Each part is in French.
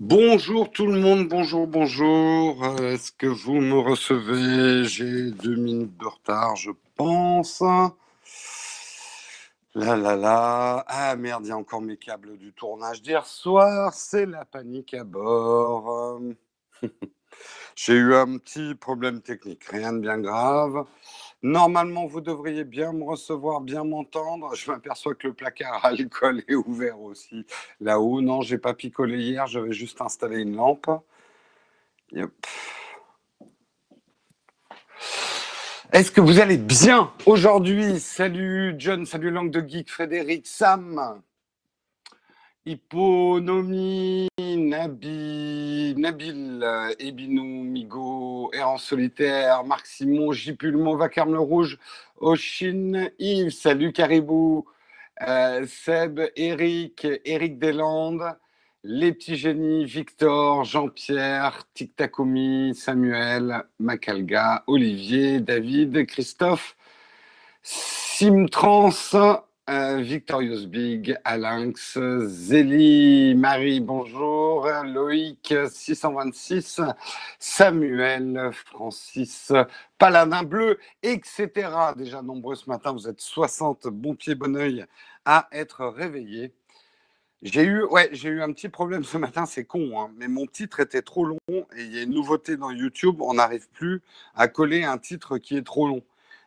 Bonjour tout le monde, bonjour, bonjour. Euh, Est-ce que vous me recevez? J'ai deux minutes de retard, je pense. Là, là, là. Ah merde, il y a encore mes câbles du tournage d'hier soir. C'est la panique à bord. Euh, J'ai eu un petit problème technique, rien de bien grave. Normalement, vous devriez bien me recevoir, bien m'entendre. Je m'aperçois que le placard à alcool est ouvert aussi là-haut. Non, j'ai pas picolé hier, je vais juste installer une lampe. Yep. Est-ce que vous allez bien aujourd'hui? Salut John, salut Langue de Geek, Frédéric, Sam, Hipponomie, Nabi, Nabil, Ebinou, Migo, Errant Solitaire, Marc Simon, Jipulmo, Vacarme le Rouge, Oshin, Yves, salut Caribou, euh, Seb, Eric, Eric Deslandes, Les Petits Génies, Victor, Jean-Pierre, Tic Tacomi, Samuel, Macalga, Olivier, David, Christophe, Simtrans, euh, Victorious Big, Alinx, Zélie, Marie, bonjour, Loïc, 626, Samuel, Francis, Paladin Bleu, etc. Déjà nombreux ce matin, vous êtes 60, bon pied, bon oeil à être réveillés. J'ai eu, ouais, j'ai eu un petit problème ce matin, c'est con, hein, mais mon titre était trop long et il y a une nouveauté dans YouTube, on n'arrive plus à coller un titre qui est trop long.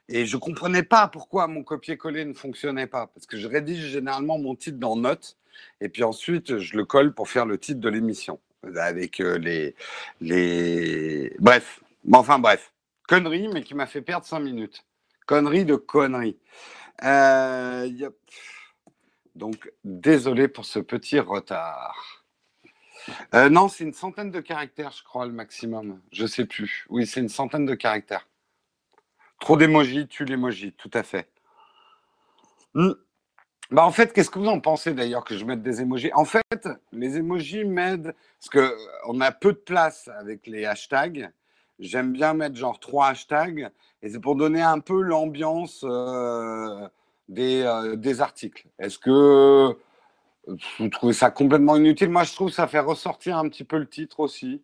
Et je comprenais pas pourquoi mon copier-coller ne fonctionnait pas, parce que je rédige généralement mon titre dans Notes, et puis ensuite je le colle pour faire le titre de l'émission, avec euh, les, les... Bref, enfin bref, connerie, mais qui m'a fait perdre 5 minutes. Connerie de connerie. Euh. Donc, désolé pour ce petit retard. Euh, non, c'est une centaine de caractères, je crois, le maximum. Je sais plus. Oui, c'est une centaine de caractères. Trop d'émojis, tue l'émoji, tout à fait. Hmm. Bah en fait, qu'est-ce que vous en pensez d'ailleurs que je mette des émojis? En fait, les émojis m'aident parce que euh, on a peu de place avec les hashtags. J'aime bien mettre genre trois hashtags et c'est pour donner un peu l'ambiance euh, des, euh, des articles. Est-ce que vous trouvez ça complètement inutile? Moi, je trouve que ça fait ressortir un petit peu le titre aussi.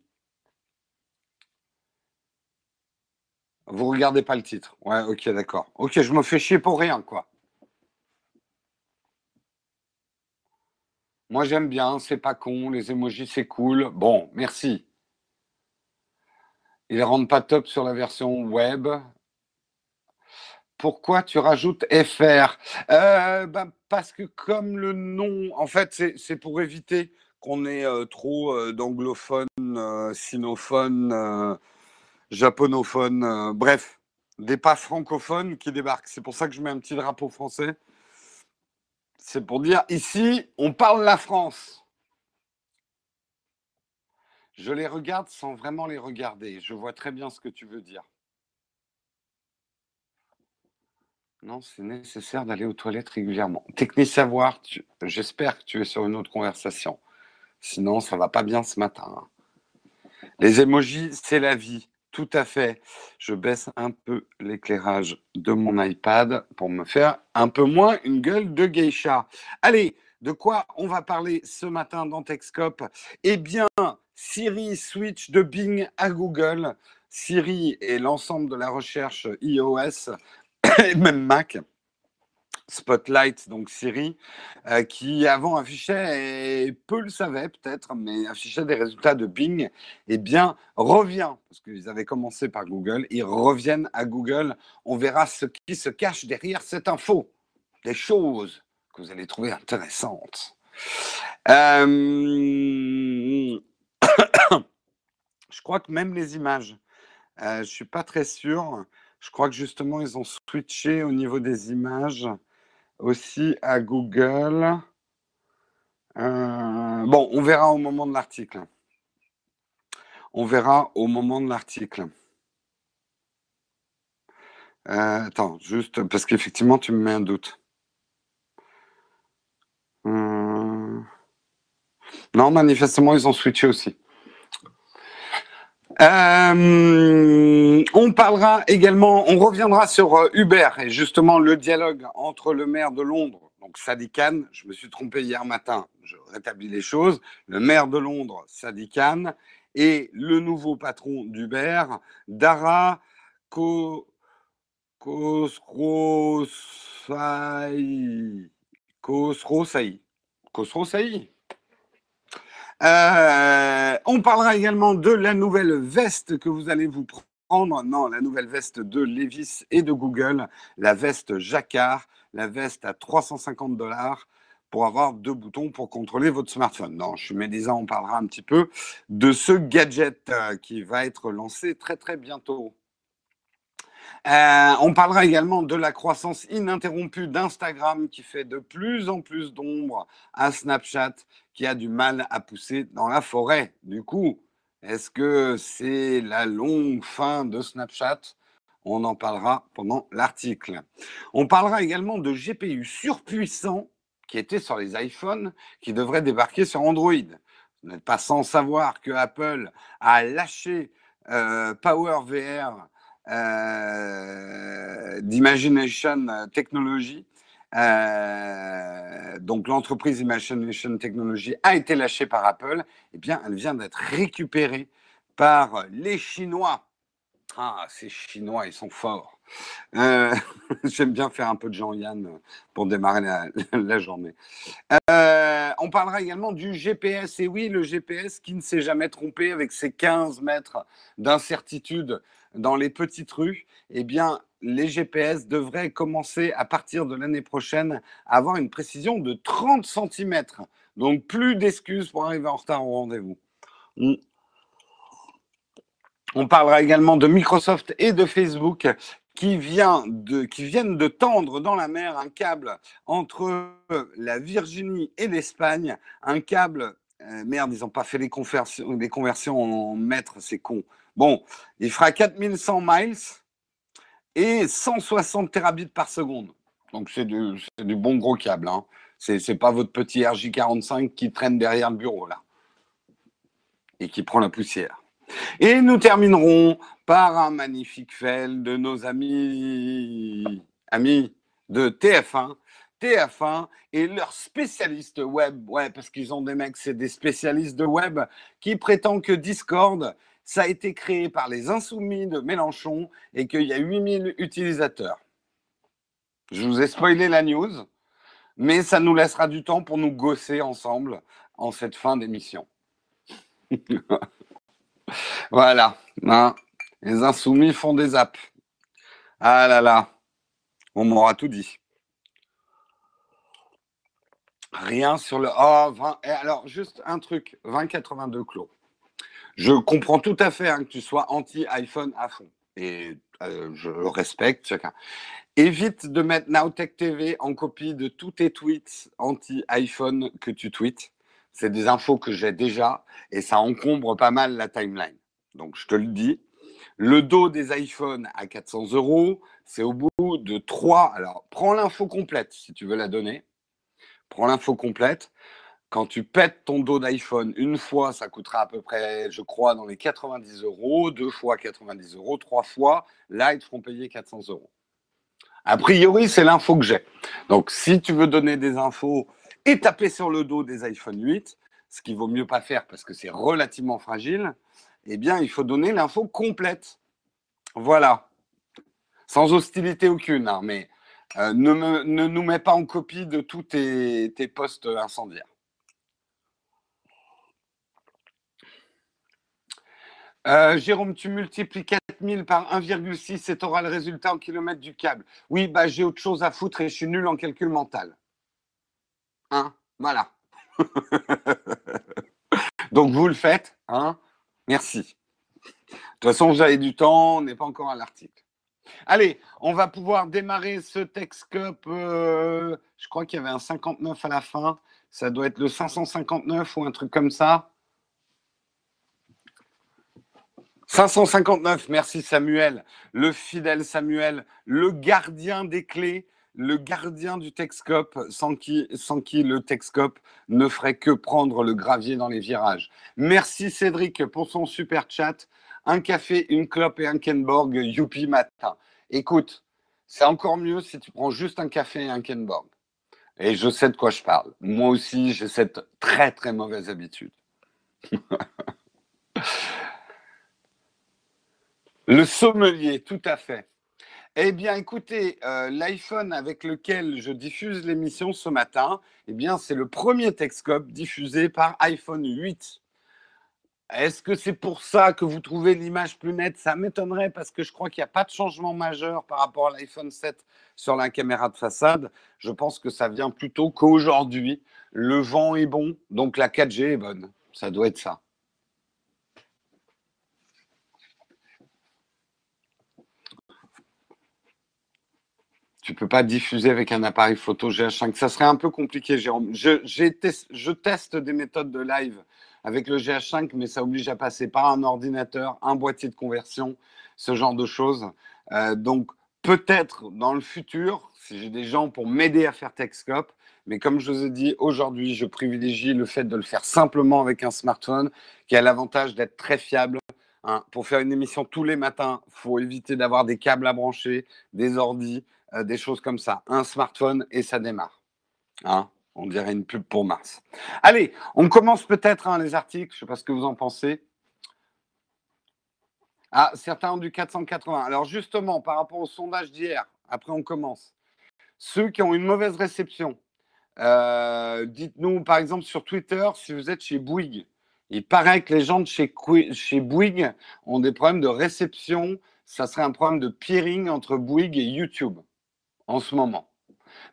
Vous regardez pas le titre. Ouais, ok, d'accord. Ok, je me fais chier pour rien, quoi. Moi, j'aime bien, c'est pas con, les emojis, c'est cool. Bon, merci. Ils rendent pas top sur la version web. Pourquoi tu rajoutes FR Euh, ben, Parce que comme le nom, en fait, c'est pour éviter qu'on ait euh, trop euh, d'anglophones, sinophones, japonophones, euh, bref, des pas francophones qui débarquent. C'est pour ça que je mets un petit drapeau français. C'est pour dire, ici, on parle la France. Je les regarde sans vraiment les regarder. Je vois très bien ce que tu veux dire. Non, c'est nécessaire d'aller aux toilettes régulièrement. Technique savoir, j'espère que tu es sur une autre conversation. Sinon, ça va pas bien ce matin. hein. Les émojis, c'est la vie. Tout à fait. Je baisse un peu l'éclairage de mon iPad pour me faire un peu moins une gueule de geisha. Allez, de quoi on va parler ce matin dans Techscope? Eh bien, Siri switch de Bing à Google. Siri et l'ensemble de la recherche iOS et même Mac. Spotlight, donc Siri, euh, qui avant affichait, et peu le savaient peut-être, mais affichait des résultats de Bing, eh bien, revient, parce qu'ils avaient commencé par Google, ils reviennent à Google. On verra ce qui se cache derrière cette info, des choses que vous allez trouver intéressantes. Euh, Je crois que même les images, euh, je suis pas très sûr. Je crois que justement, ils ont switché au niveau des images aussi à Google. Euh, bon, on verra au moment de l'article. On verra au moment de l'article. Euh, attends, juste parce qu'effectivement, tu me mets un doute. Euh, Non, manifestement, ils ont switché aussi. Euh, on parlera également, on reviendra sur euh, Uber et justement le dialogue entre le maire de Londres, Donc Sadiq Khan, je me suis trompé hier matin, je rétablis les choses. Le maire de Londres, Sadiq Khan, et le nouveau patron d'Uber, Dara Khosrowshahi. Khosrowshahi. Khosrowshahi. Euh, on parlera également de la nouvelle veste que vous allez vous prendre. Non, la nouvelle veste de Levis et de Google, la veste Jacquard, la veste à 350 dollars pour avoir deux boutons pour contrôler votre smartphone. Non, je suis médisant, on parlera un petit peu de ce gadget euh, qui va être lancé très très bientôt. Euh, on parlera également de la croissance ininterrompue d'Instagram qui fait de plus en plus d'ombre à Snapchat qui a du mal à pousser dans la forêt. Du coup, est-ce que c'est la longue fin de Snapchat? On en parlera pendant l'article. On parlera également de GPU surpuissants qui étaient sur les iPhones qui devraient débarquer sur Android. Vous n'êtes pas sans savoir que Apple a lâché euh, PowerVR euh, d'Imagination Technology. Euh, donc l'entreprise Imagination Technology a été lâchée par Apple. Eh bien, elle vient d'être récupérée par les Chinois. Ah, ces Chinois, ils sont forts. Euh, j'aime bien faire un peu de Jean-Yann pour démarrer la, journée. Euh, on parlera également du GPS. Et oui, le GPS qui ne s'est jamais trompé avec ses 15 mètres d'incertitude dans les petites rues. Eh bien, les GPS devraient commencer à partir de l'année prochaine à avoir une précision de 30 cm. Donc, plus d'excuses pour arriver en retard au rendez-vous. On parlera également de Microsoft et de Facebook qui, vient de, qui viennent de tendre dans la mer un câble entre la Virginie et l'Espagne, un câble, euh, merde, ils n'ont pas fait les conversions, les conversions en mètres, c'est con. Bon, il fera 4100 miles et 160 terabits par seconde. Donc c'est du, bon gros câble. Hein. C'est, c'est pas votre petit RJ45 qui traîne derrière le bureau là et qui prend la poussière. Et nous terminerons par un magnifique fail de nos amis, amis de TF1. TF1 et leurs spécialistes web, ouais, parce qu'ils ont des mecs, c'est des spécialistes de web qui prétendent que Discord, ça a été créé par les insoumis de Mélenchon et qu'il y a 8000 utilisateurs. Je vous ai spoilé la news, mais ça nous laissera du temps pour nous gosser ensemble en cette fin d'émission. Voilà. Hein. Les insoumis font des apps. Ah là là. On m'aura tout dit. Rien sur le. Oh, 20... alors, juste un truc 2082 clos. Je comprends tout à fait hein, que tu sois anti-iPhone à fond. Et euh, je respecte chacun. Évite de mettre Nowtech TV en copie de tous tes tweets anti-iPhone que tu tweets. C'est des infos que j'ai déjà et ça encombre pas mal la timeline. Donc, je te le dis. Le dos des iPhones à 400 euros, c'est au bout de trois. Alors, prends l'info complète si tu veux la donner. Prends l'info complète. Quand tu pètes ton dos d'iPhone une fois, ça coûtera à peu près, je crois, dans les 90 euros. Deux fois 90 euros. Trois fois, là, ils te feront payer 400 euros. A priori, c'est l'info que j'ai. Donc, si tu veux donner des infos et taper sur le dos des iPhone 8, ce qu'il vaut mieux pas faire parce que c'est relativement fragile, eh bien, il faut donner l'info complète. Voilà. Sans hostilité aucune, hein, mais euh, ne, nous mets pas en copie de tous tes, postes incendiaires. Euh, Jérôme, tu multiplies 4000 par 1,6 et tu auras le résultat en kilomètres du câble. Oui, bah, j'ai autre chose à foutre et je suis nul en calcul mental. Hein Voilà. Donc vous le faites, hein Merci. De toute façon, vous avez du temps, on n'est pas encore à l'article. Allez, on va pouvoir démarrer ce Text Cup. Euh, je crois qu'il y avait un 59 à la fin. Ça doit être le 559 ou un truc comme ça. 559, merci Samuel, le fidèle Samuel, le gardien des clés le gardien du Texcope, sans qui, sans qui le Texcope ne ferait que prendre le gravier dans les virages. Merci Cédric pour son super chat. Un café, une clope et un Kenborg, youpi matin. Écoute, c'est encore mieux si tu prends juste un café et un Kenborg. Et je sais de quoi je parle. Moi aussi, j'ai cette très très mauvaise habitude. Le sommelier, tout à fait. Eh bien, écoutez, euh, l'iPhone avec lequel je diffuse l'émission ce matin, eh bien, c'est le premier Texcope diffusé par iPhone 8. Est-ce que c'est pour ça que vous trouvez l'image plus nette? Ça m'étonnerait parce que je crois qu'il n'y a pas de changement majeur par rapport à l'iPhone 7 sur la caméra de façade. Je pense que ça vient plutôt qu'aujourd'hui, le vent est bon, donc la 4G est bonne. Ça doit être ça. Tu peux pas diffuser avec un appareil photo GH5. Ça serait un peu compliqué, Jérôme. Je, teste des méthodes de live avec le GH5, mais ça oblige à passer par un ordinateur, un boîtier de conversion, ce genre de choses. Euh, donc, peut-être dans le futur, si j'ai des gens pour m'aider à faire Texcope, mais comme je vous ai dit, aujourd'hui, je privilégie le fait de le faire simplement avec un smartphone qui a l'avantage d'être très fiable. Hein. Pour faire une émission tous les matins, il faut éviter d'avoir des câbles à brancher, des ordis. Euh, des choses comme ça. Un smartphone et ça démarre. Hein on dirait une pub pour Mars. Allez, on commence peut-être hein, les articles. Je ne sais pas ce que vous en pensez. Ah, certains ont du 480. Alors justement, par rapport au sondage d'hier, après on commence. Ceux qui ont une mauvaise réception, euh, dites-nous par exemple sur Twitter si vous êtes chez Bouygues. Il paraît que les gens de chez, chez Bouygues ont des problèmes de réception. Ça serait un problème de peering entre Bouygues et YouTube en ce moment.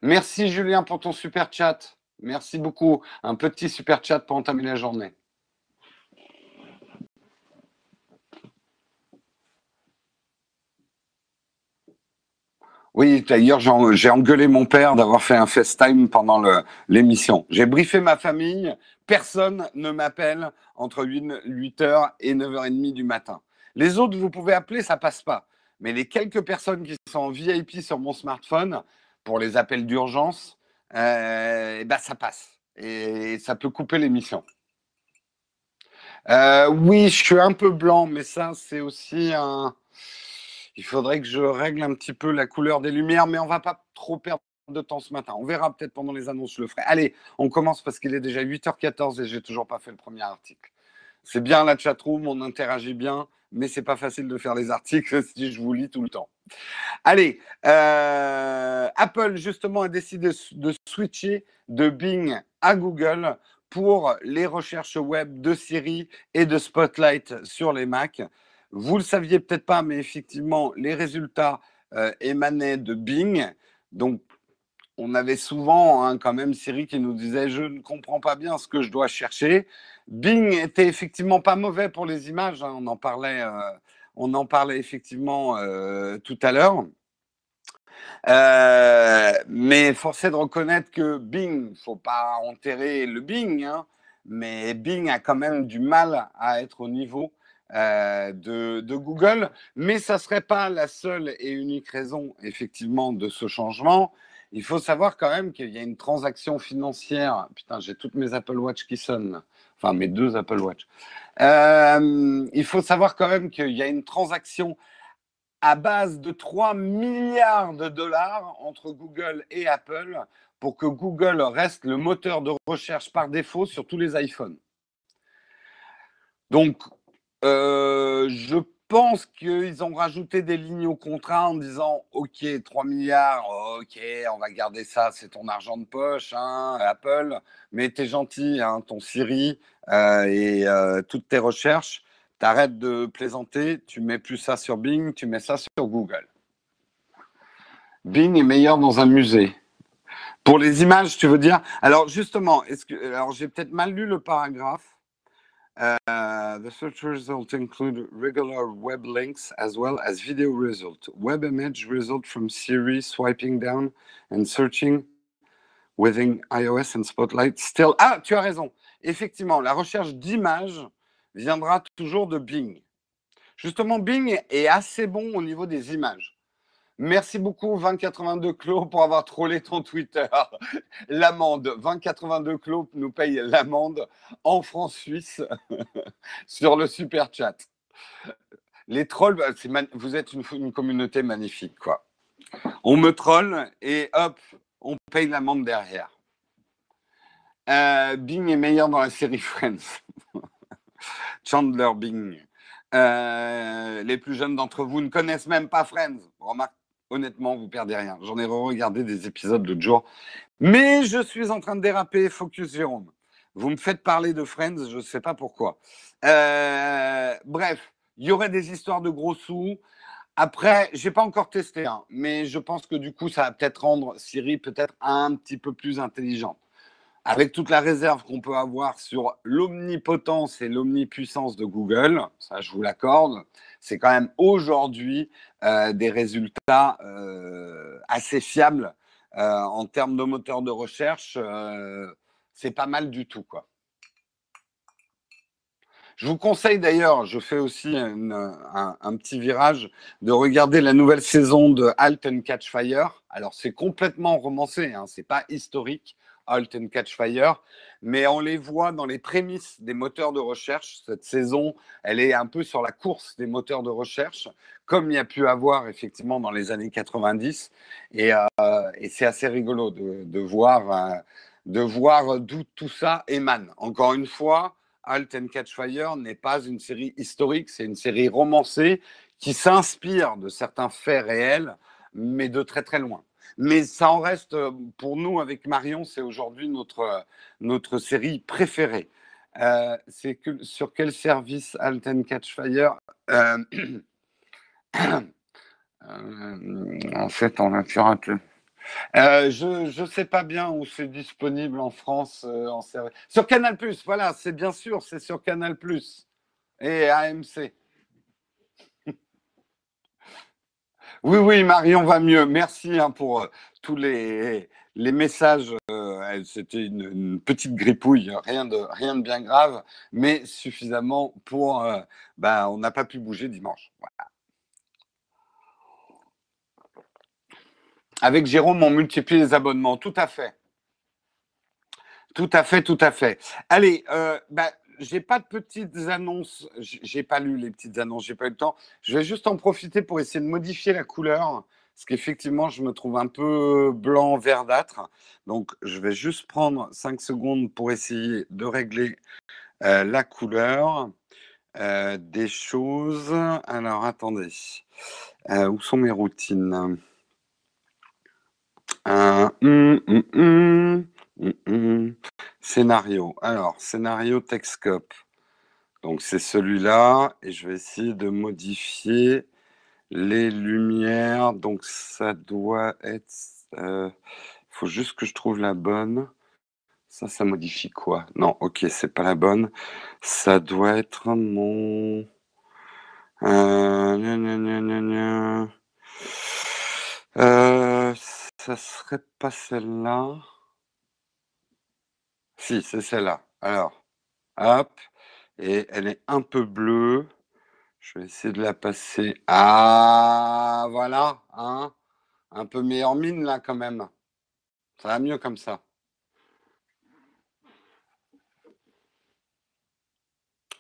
Merci Julien pour ton super chat. Merci beaucoup. Un petit super chat pour entamer la journée. Oui, d'ailleurs, j'ai engueulé mon père d'avoir fait un FaceTime pendant l'émission. J'ai briefé ma famille. Personne ne m'appelle entre 8h et 9h30 du matin. Les autres, vous pouvez appeler, ça passe pas. Mais les quelques personnes qui sont en VIP sur mon smartphone, pour les appels d'urgence, euh, eh ben ça passe. Et ça peut couper l'émission. Euh, oui, je suis un peu blanc, mais ça, c'est aussi un. Il faudrait que je règle un petit peu la couleur des lumières, mais on va pas trop perdre de temps ce matin. On verra peut-être pendant les annonces, je le ferai. Allez, on commence parce qu'il est déjà 8h14 et j'ai toujours pas fait le premier article. C'est bien la chatroom, on interagit bien mais c'est pas facile de faire les articles si je vous lis tout le temps. Allez, euh, Apple justement a décidé de switcher de Bing à Google pour les recherches web de Siri et de Spotlight sur les Mac. Vous le saviez peut-être pas, mais effectivement, les résultats euh, émanaient de Bing. Donc, on avait souvent hein, quand même Siri qui nous disait je ne comprends pas bien ce que je dois chercher. Bing était effectivement pas mauvais pour les images, hein, on en parlait, euh, on en parlait effectivement euh, tout à l'heure. Euh, mais force est de reconnaître que Bing, faut pas enterrer le Bing, hein, mais Bing a quand même du mal à être au niveau de, de, Google. Mais ça serait pas la seule et unique raison effectivement de ce changement. Il faut savoir quand même qu'il y a une transaction financière. Putain, j'ai toutes mes Apple Watch qui sonnent. Enfin, mes deux Apple Watch. Euh, il faut savoir quand même qu'il y a une transaction à base de 3 milliards de dollars entre Google et Apple pour que Google reste le moteur de recherche par défaut sur tous les iPhones. Donc, euh, je pense qu'ils ont rajouté des lignes au contrat en disant OK, 3 milliards, OK, on va garder ça, c'est ton argent de poche, hein, Apple, mais t'es gentil, hein, ton Siri euh, et euh, toutes tes recherches, t'arrêtes de plaisanter, tu mets plus ça sur Bing, tu mets ça sur Google. Bing est meilleur dans un musée. Pour les images, tu veux dire? Alors justement, est-ce que alors j'ai peut-être mal lu le paragraphe. Uh, the search results include regular web links as well as video result, web image result from Siri swiping down and searching within iOS and Spotlight. Still, ah, tu as raison. Effectivement, la recherche d'images viendra toujours de Bing. Justement, Bing est assez bon au niveau des images. Merci beaucoup 2082 Clos pour avoir trollé ton Twitter. L'amende, 2082 Clos nous paye l'amende en France suisse sur le super chat. Les trolls, bah, vous êtes une, communauté magnifique quoi. On me troll et hop, on paye l'amende derrière. Euh, Bing est meilleur dans la série Friends. Chandler Bing. Euh, les plus jeunes d'entre vous ne connaissent même pas Friends. Remarque, honnêtement, vous perdez rien. J'en ai regardé des épisodes l'autre jour. Mais je suis en train de déraper. Focus Jérôme. Vous me faites parler de Friends, je ne sais pas pourquoi. Euh, bref, il y aurait des histoires de gros sous. Après, j'ai pas encore testé, hein, mais je pense que du coup, ça va peut-être rendre Siri peut-être un petit peu plus intelligente. Avec toute la réserve qu'on peut avoir sur l'omnipotence et l'omnipuissance de Google, ça je vous l'accorde, c'est quand même aujourd'hui euh, des résultats euh, assez fiables euh, en termes de moteur de recherche. c'est pas mal du tout, quoi. Je vous conseille d'ailleurs, je fais aussi un, petit virage, de regarder la nouvelle saison de Halt and Catch Fire. Alors c'est complètement romancé, hein, c'est pas historique, Halt and Catch Fire, mais on les voit dans les prémices des moteurs de recherche. Cette saison, elle est un peu sur la course des moteurs de recherche, comme il y a pu avoir effectivement dans les années 90. Et, euh, et c'est assez rigolo de, voir, euh, de voir d'où tout ça émane. Encore une fois, Halt and Catch Fire n'est pas une série historique, c'est une série romancée qui s'inspire de certains faits réels, mais de très très loin. Mais ça en reste, pour nous, avec Marion, c'est aujourd'hui notre, notre série préférée. Euh, sur quel service Halt and Catch Fire euh, euh, En fait, on a piraté. Euh, je ne sais pas bien où c'est disponible en France. Euh, en sur Canal, voilà, c'est bien sûr, c'est sur Canal et AMC. Oui, oui, Marion va mieux. Merci hein, pour euh, tous les, messages. C'était une, petite gripouille, rien de, rien de bien grave, mais suffisamment pour. ben, on n'a pas pu bouger dimanche. Avec Jérôme, on multiplie les abonnements. Tout à fait. Tout à fait, tout à fait. Allez, euh, bah, j'ai pas de petites annonces. J'ai pas lu les petites annonces, j'ai pas eu le temps. Je vais juste en profiter pour essayer de modifier la couleur, parce qu'effectivement, je me trouve un peu blanc verdâtre. Donc, je vais juste prendre 5 secondes pour essayer de régler euh, la couleur euh, des choses. Alors, attendez. Euh, où sont mes routines? Hum, hum, hum, scénario. Alors, scénario Texcope. Donc, c'est celui-là. Et je vais essayer de modifier les lumières. Donc, ça doit être. Il euh, faut juste que je trouve la bonne. Ça, ça modifie quoi? Non, ok, c'est pas la bonne. Ça doit être mon. Euh... euh ça serait pas celle-là. Si, c'est celle-là. Alors, hop, et elle est un peu bleue. Je vais essayer de la passer. Ah, voilà, hein. Un peu meilleure mine là quand même. Ça va mieux comme ça.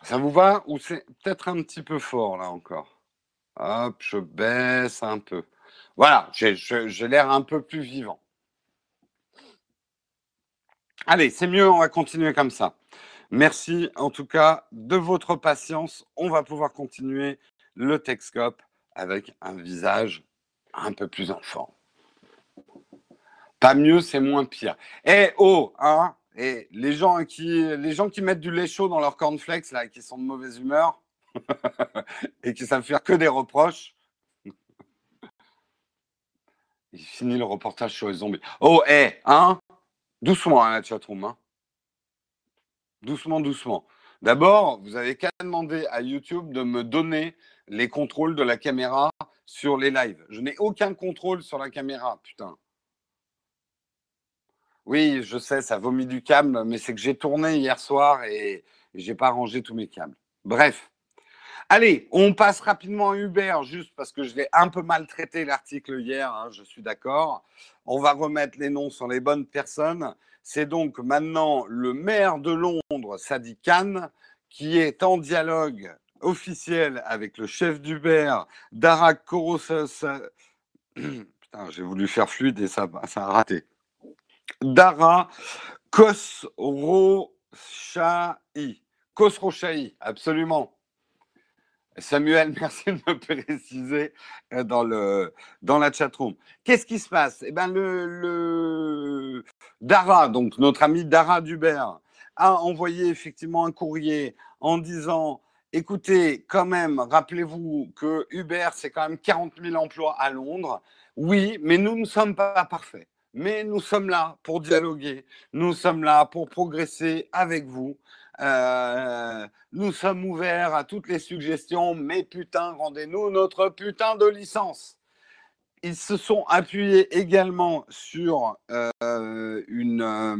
Ça vous va ou c'est peut-être un petit peu fort là encore? Hop, je baisse un peu. Voilà, j'ai l'air un peu plus vivant. Allez, c'est mieux, on va continuer comme ça. Merci en tout cas de votre patience. On va pouvoir continuer le Texcope avec un visage un peu plus enfant. Pas mieux, c'est moins pire. Eh oh, hein Et les gens qui les gens qui mettent du lait chaud dans leur cornflakes là, qui sont de mauvaise humeur et qui savent faire que des reproches, il finit le reportage sur les zombies. Oh, hé, hein Doucement, hein, la chatroom. Hein doucement, doucement. D'abord, vous avez qu'à demander à YouTube de me donner les contrôles de la caméra sur les lives. Je n'ai aucun contrôle sur la caméra, putain. Oui, je sais, ça vomit du câble, mais c'est que j'ai tourné hier soir et j'ai pas rangé tous mes câbles. Bref. Allez, on passe rapidement à Uber, juste parce que je l'ai un peu maltraité l'article hier, hein, je suis d'accord. On va remettre les noms sur les bonnes personnes. C'est donc maintenant le maire de Londres, Sadi Khan, qui est en dialogue officiel avec le chef d'Uber, Darak Korosos. Putain, j'ai voulu faire fluide et ça, a raté. Dara Khosrochaï. Khosrochaï, absolument. Samuel, merci de me préciser euh, dans, le, dans la chatroom. Qu'est-ce qui se passe? Eh bien, le, Dara, donc notre ami Dara Dubert, a envoyé effectivement un courrier en disant écoutez, quand même, rappelez-vous que Uber, c'est quand même 40 000 emplois à Londres. Oui, mais nous ne sommes pas parfaits. Mais nous sommes là pour dialoguer. Nous sommes là pour progresser avec vous. Euh, nous sommes ouverts à toutes les suggestions, mais putain, rendez-nous notre putain de licence. Ils se sont appuyés également sur euh, une, euh,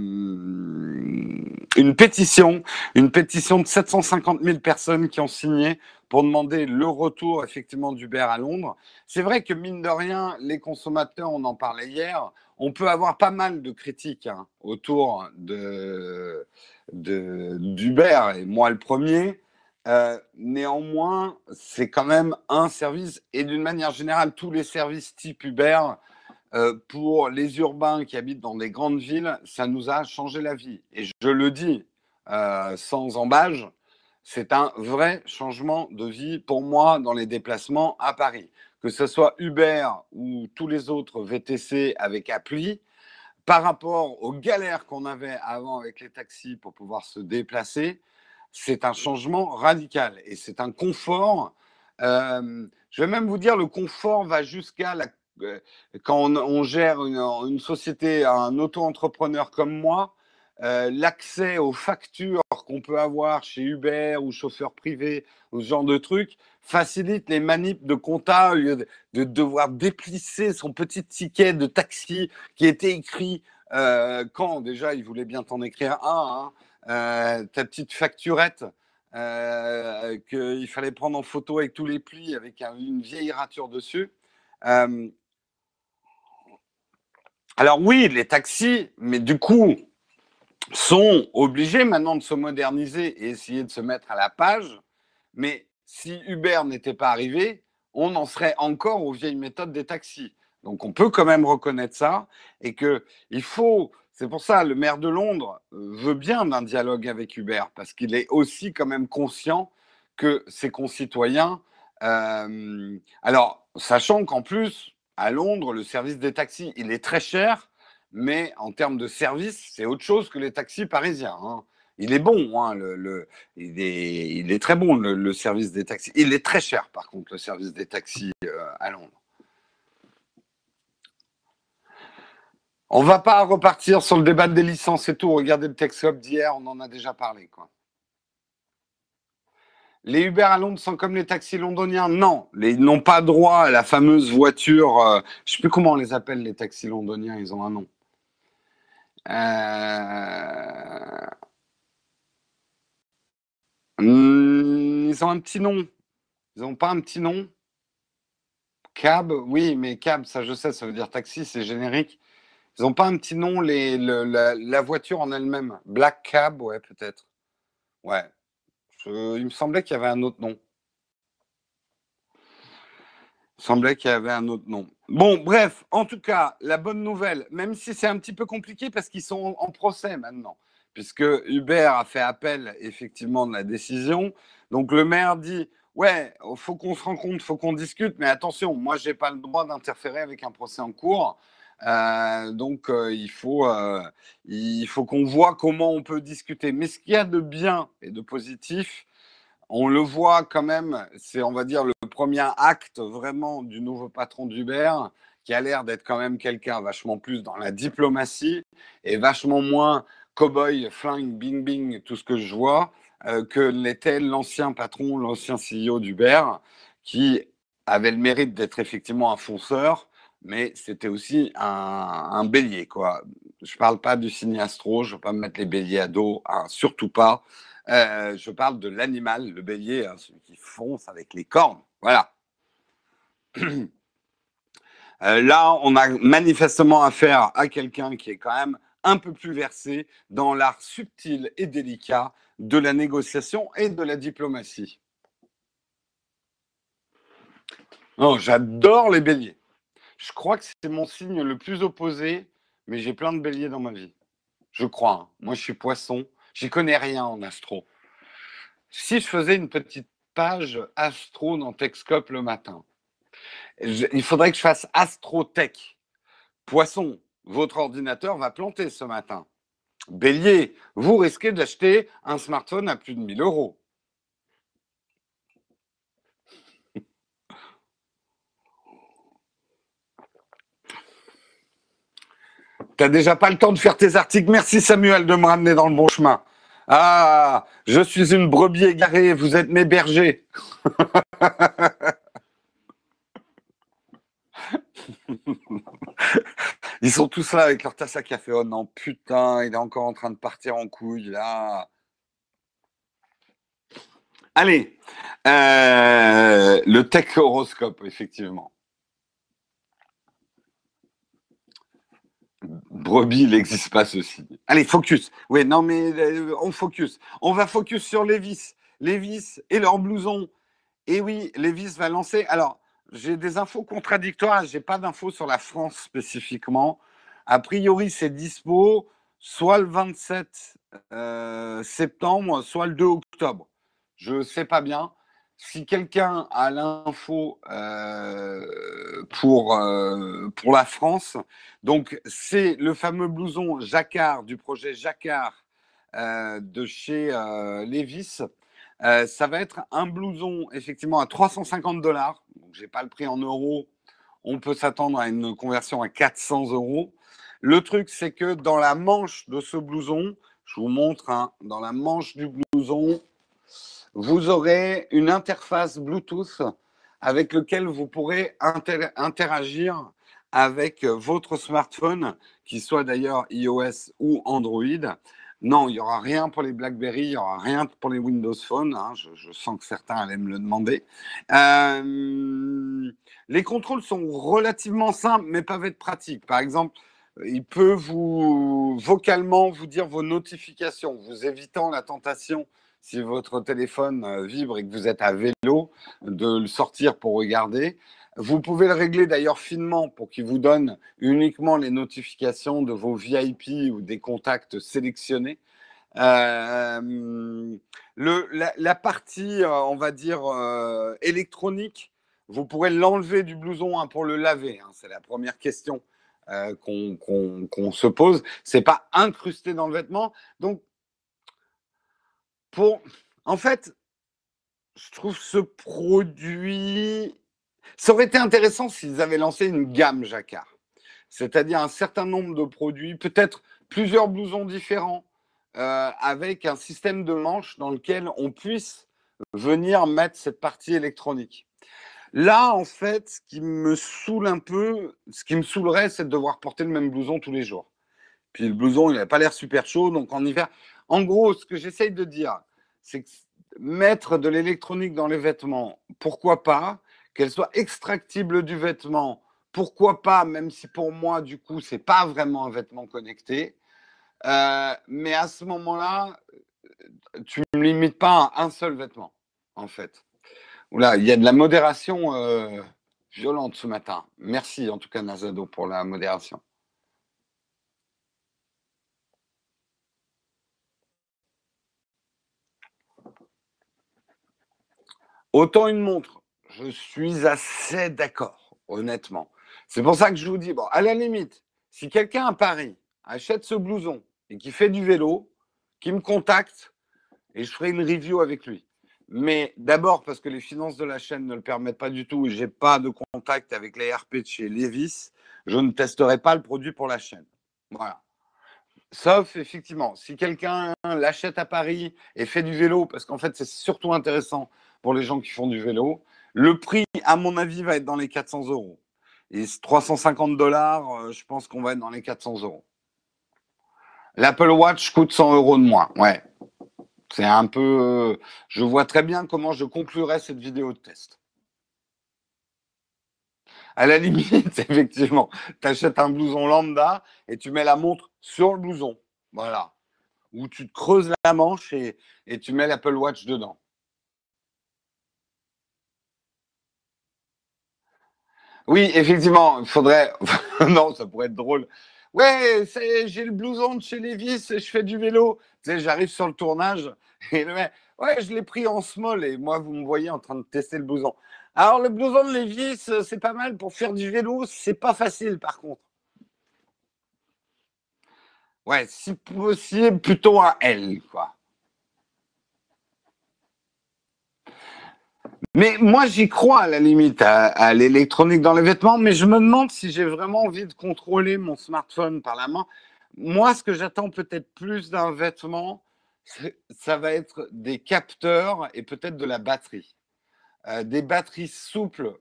une pétition, une pétition de 750 000 personnes qui ont signé pour demander le retour effectivement d'Uber à Londres. C'est vrai que mine de rien, les consommateurs, on en parlait hier, on peut avoir pas mal de critiques hein, autour de d'Uber, et moi le premier. Euh, néanmoins, c'est quand même un service, et d'une manière générale, tous les services type Uber, euh, pour les urbains qui habitent dans des grandes villes, ça nous a changé la vie. Et je le dis euh, sans embâge, c'est un vrai changement de vie pour moi dans les déplacements à Paris. Que ce soit Uber ou tous les autres VTC avec appli, par rapport aux galères qu'on avait avant avec les taxis pour pouvoir se déplacer, c'est un changement radical et c'est un confort. Je vais même vous dire, le confort va jusqu'à euh, quand on, gère une, société, un auto-entrepreneur comme moi, euh, l'accès aux factures qu'on peut avoir chez Uber ou chauffeur privé ou ce genre de trucs facilite les manips de compta de, devoir déplisser son petit ticket de taxi qui était écrit euh, quand déjà il voulait bien t'en écrire un, hein, euh, ta petite facturette qu'il fallait prendre en photo avec tous les plis avec une vieille rature dessus. alors oui, les taxis, mais du coup, sont obligés maintenant de se moderniser et essayer de se mettre à la page. Mais si Uber n'était pas arrivé, on en serait encore aux vieilles méthodes des taxis. Donc on peut quand même reconnaître ça et que il faut. C'est pour ça le maire de Londres euh, veut bien d'un dialogue avec Uber parce qu'il est aussi quand même conscient que ses concitoyens. Euh, alors sachant qu'en plus à Londres le service des taxis il est très cher, mais en termes de service c'est autre chose que les taxis parisiens. Hein. Il est bon, hein, il, est, très bon le, service des taxis. Il est très cher par contre le service des taxis euh, à Londres. On va pas repartir sur le débat des licences et tout. Regardez le texte d'hier, on en a déjà parlé. Les Uber à Londres sont comme les taxis londoniens? Non, ils n'ont pas droit à la fameuse voiture. Euh, je ne sais plus comment on les appelle, les taxis londoniens, ils ont un nom. Euh, hmm, ils ont un petit nom. Ils n'ont pas un petit nom Cab, oui, mais cab, ça je sais, ça veut dire taxi, c'est générique. Ils n'ont pas un petit nom, les, la, voiture en elle-même. Black Cab, ouais, peut-être. Ouais. il me semblait qu'il y avait un autre nom. Semblait qu'il y avait un autre nom. Bon, bref, en tout cas, la bonne nouvelle, même si c'est un petit peu compliqué parce qu'ils sont en procès maintenant, puisque Uber a fait appel effectivement de la décision. Donc le maire dit Ouais, faut qu'on se rencontre, faut qu'on discute, mais attention, moi, je n'ai pas le droit d'interférer avec un procès en cours. Euh, donc, euh, il faut, euh, il faut qu'on voit comment on peut discuter. Mais ce qu'il y a de bien et de positif, on le voit quand même, c'est, on va dire, le premier acte vraiment du nouveau patron d'Uber, qui a l'air d'être quand même quelqu'un vachement plus dans la diplomatie et vachement moins cowboy, flingue, bing, bing, tout ce que je vois, que l'était l'ancien patron, l'ancien CEO d'Uber, qui avait le mérite d'être effectivement un fonceur, mais c'était aussi un, bélier, quoi. Je parle pas du signe astro, je ne veux pas me mettre les béliers à dos, hein, surtout pas. Euh, je parle de l'animal, le bélier, hein, celui qui fonce avec les cornes. Voilà. Euh, là, on a manifestement affaire à quelqu'un qui est quand même un peu plus versé dans l'art subtil et délicat de la négociation et de la diplomatie. J'adore les béliers. Je crois que c'est mon signe le plus opposé mais j'ai plein de béliers dans ma vie. Je crois. Hein. Moi, je suis poisson. J'y connais rien en astro. Si je faisais une petite page astro dans Techscope le matin, il faudrait que je fasse astrotech. Poisson, votre ordinateur va planter ce matin. Bélier, vous risquez d'acheter un smartphone à plus de 1000 euros. Tu n'as déjà pas le temps de faire tes articles. Merci Samuel de me ramener dans le bon chemin. Ah, je suis une brebis égarée, vous êtes mes bergers. Ils sont tous là avec leur tasse à café. Oh non, putain, il est encore en train de partir en couille là. Allez, euh, le tech horoscope, effectivement. Brebis, il n'existe pas ceci. Allez, focus. Oui, non, mais euh, on focus. On va focus sur Levis. Levis et leur blouson. Et oui, Levis va lancer. Alors, j'ai des infos contradictoires. J'ai pas d'infos sur la France spécifiquement. A priori, c'est dispo soit le 27 euh, septembre, soit le 2 octobre. Je ne sais pas bien. Si quelqu'un a l'info euh, pour, euh, pour la France, donc c'est le fameux blouson Jacquard du projet Jacquard de chez Levis. ça va être un blouson effectivement à 350 dollars. Donc j'ai pas le prix en euros. On peut s'attendre à une conversion à 400 euros. Le truc, c'est que dans la manche de ce blouson, je vous montre, hein, dans la manche du blouson, vous aurez une interface Bluetooth avec lequel vous pourrez interagir avec votre smartphone, qui soit d'ailleurs iOS ou Android. Non, il n'y aura rien pour les BlackBerry, il n'y aura rien pour les Windows Phone. Hein, je, sens que certains allaient me le demander. Euh, les contrôles sont relativement simples, mais peuvent être pratiques. Par exemple, il peut vous vocalement vous dire vos notifications, vous évitant la tentation, si votre téléphone euh, vibre et que vous êtes à vélo, de le sortir pour regarder. Vous pouvez le régler d'ailleurs finement pour qu'il vous donne uniquement les notifications de vos VIP ou des contacts sélectionnés. Euh, la, partie, euh, on va dire, électronique, vous pourrez l'enlever du blouson hein, pour le laver. Hein. c'est la première question. Euh, qu'on se pose. C'est pas incrusté dans le vêtement. Donc, pour, en fait, je trouve ce produit. Ça aurait été intéressant s'ils avaient lancé une gamme Jacquard, c'est-à-dire un certain nombre de produits, peut-être plusieurs blousons différents, euh, avec un système de manches dans lequel on puisse venir mettre cette partie électronique. Là, en fait, ce qui me saoule un peu, ce qui me saoulerait, c'est de devoir porter le même blouson tous les jours. Puis le blouson, il n'a pas l'air super chaud, donc en hiver. En gros, ce que j'essaye de dire, c'est que mettre de l'électronique dans les vêtements, pourquoi pas? Qu'elle soit extractible du vêtement, pourquoi pas Même si pour moi, du coup, c'est pas vraiment un vêtement connecté. Euh, mais à ce moment-là, tu ne me limites pas à un seul vêtement, en fait. Oula, il y a de la modération euh, violente ce matin. Merci en tout cas Nazado pour la modération. Autant une montre, je suis assez d'accord, honnêtement. C'est pour ça que je vous dis, bon, à la limite, si quelqu'un à Paris achète ce blouson et qui fait du vélo, qui me contacte et je ferai une review avec lui. Mais d'abord parce que les finances de la chaîne ne le permettent pas du tout et je n'ai pas de contact avec les RP de chez Levis, je ne testerai pas le produit pour la chaîne. Voilà. Sauf effectivement, si quelqu'un l'achète à Paris et fait du vélo, parce qu'en fait c'est surtout intéressant pour les gens qui font du vélo, le prix, à mon avis, va être dans les 400 euros. Et 350 dollars, euh, je pense qu'on va être dans les 400 euros. L'Apple Watch coûte 100 euros de moins. Ouais, c'est un peu. Je vois très bien comment je conclurai cette vidéo de test. À la limite, effectivement, tu achètes un blouson lambda et tu mets la montre sur le blouson. Voilà. Ou tu creuses la manche et, et tu mets l'Apple Watch dedans. Oui, effectivement, il faudrait. non, ça pourrait être drôle. Ouais, j'ai le blouson de chez Levis et je fais du vélo. Tu sais, j'arrive sur le tournage et le mec, ouais, je l'ai pris en small et moi, vous me voyez en train de tester le blouson. Alors, le blouson de Levis, c'est pas mal pour faire du vélo, c'est pas facile par contre. Ouais, si possible, plutôt un L, quoi. Mais moi, j'y crois à la limite à, l'électronique dans les vêtements, mais je me demande si j'ai vraiment envie de contrôler mon smartphone par la main. Moi, ce que j'attends peut-être plus d'un vêtement, ça va être des capteurs et peut-être de la batterie. Euh, des batteries souples.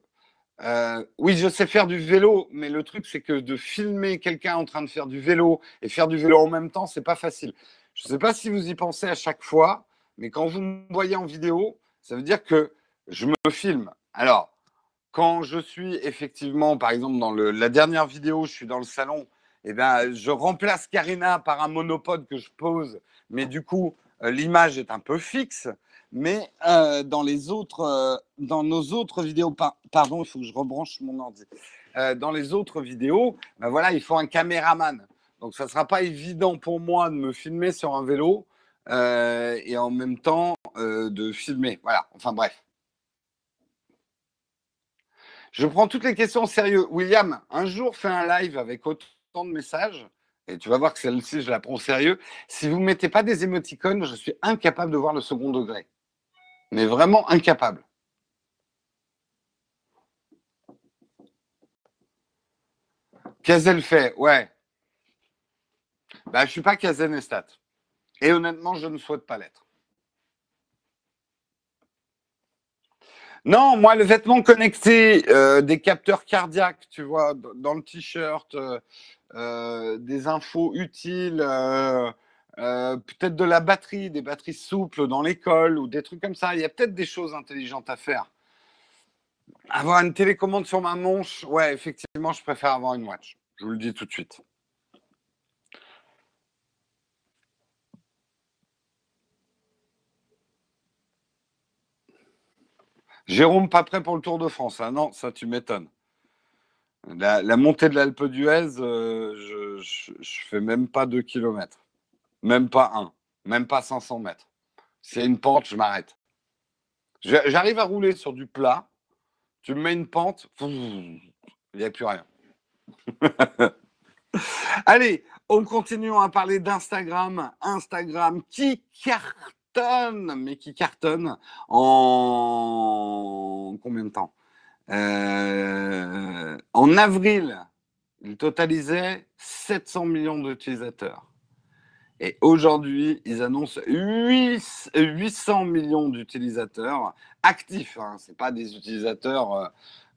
Euh, oui, je sais faire du vélo, mais le truc, c'est que de filmer quelqu'un en train de faire du vélo et faire du vélo en même temps, c'est pas facile. Je ne sais pas si vous y pensez à chaque fois, mais quand vous me voyez en vidéo, ça veut dire que je me filme. Alors, quand je suis effectivement, par exemple, dans la dernière vidéo, je suis dans le salon, eh ben, je remplace Karina par un monopode que je pose, mais du coup, euh, l'image est un peu fixe. Mais euh, dans, les autres, euh, dans nos autres vidéos, pardon, il faut que je rebranche mon ordi. dans les autres vidéos, ben voilà, il faut un caméraman. Donc, ça ne sera pas évident pour moi de me filmer sur un vélo et en même temps de filmer. Voilà, enfin bref. Je prends toutes les questions au sérieux. William, un jour, fais un live avec autant de messages. Et tu vas voir que celle-ci, je la prends au sérieux. Si vous ne mettez pas des émoticônes, je suis incapable de voir le second degré. Mais vraiment incapable. Kazel fait, ouais. Bah, je ne suis pas Kazen Estat. Et honnêtement, je ne souhaite pas l'être. Non, moi, le vêtement connecté, euh, des capteurs cardiaques, tu vois, dans le t-shirt, euh, euh, des infos utiles, peut-être de la batterie, des batteries souples dans l'école ou des trucs comme ça. Il y a peut-être des choses intelligentes à faire. Avoir une télécommande sur ma manche, ouais, effectivement, je préfère avoir une watch. Je vous le dis tout de suite. Jérôme, pas prêt pour le Tour de France. Ah non, ça, tu m'étonnes. La, montée de l'Alpe d'Huez, euh, je, ne fais même pas 2 km. Même pas un. Même pas 500 mètres. C'est une pente, je m'arrête. J'arrive à rouler sur du plat. Tu me mets une pente, il n'y a plus rien. Allez, on continue à parler d'Instagram. Instagram qui carte mais qui cartonne en combien de temps? Euh, En avril, il totalisait 700 millions d'utilisateurs. Et aujourd'hui, ils annoncent 800 millions d'utilisateurs actifs. Hein. Ce pas des utilisateurs euh,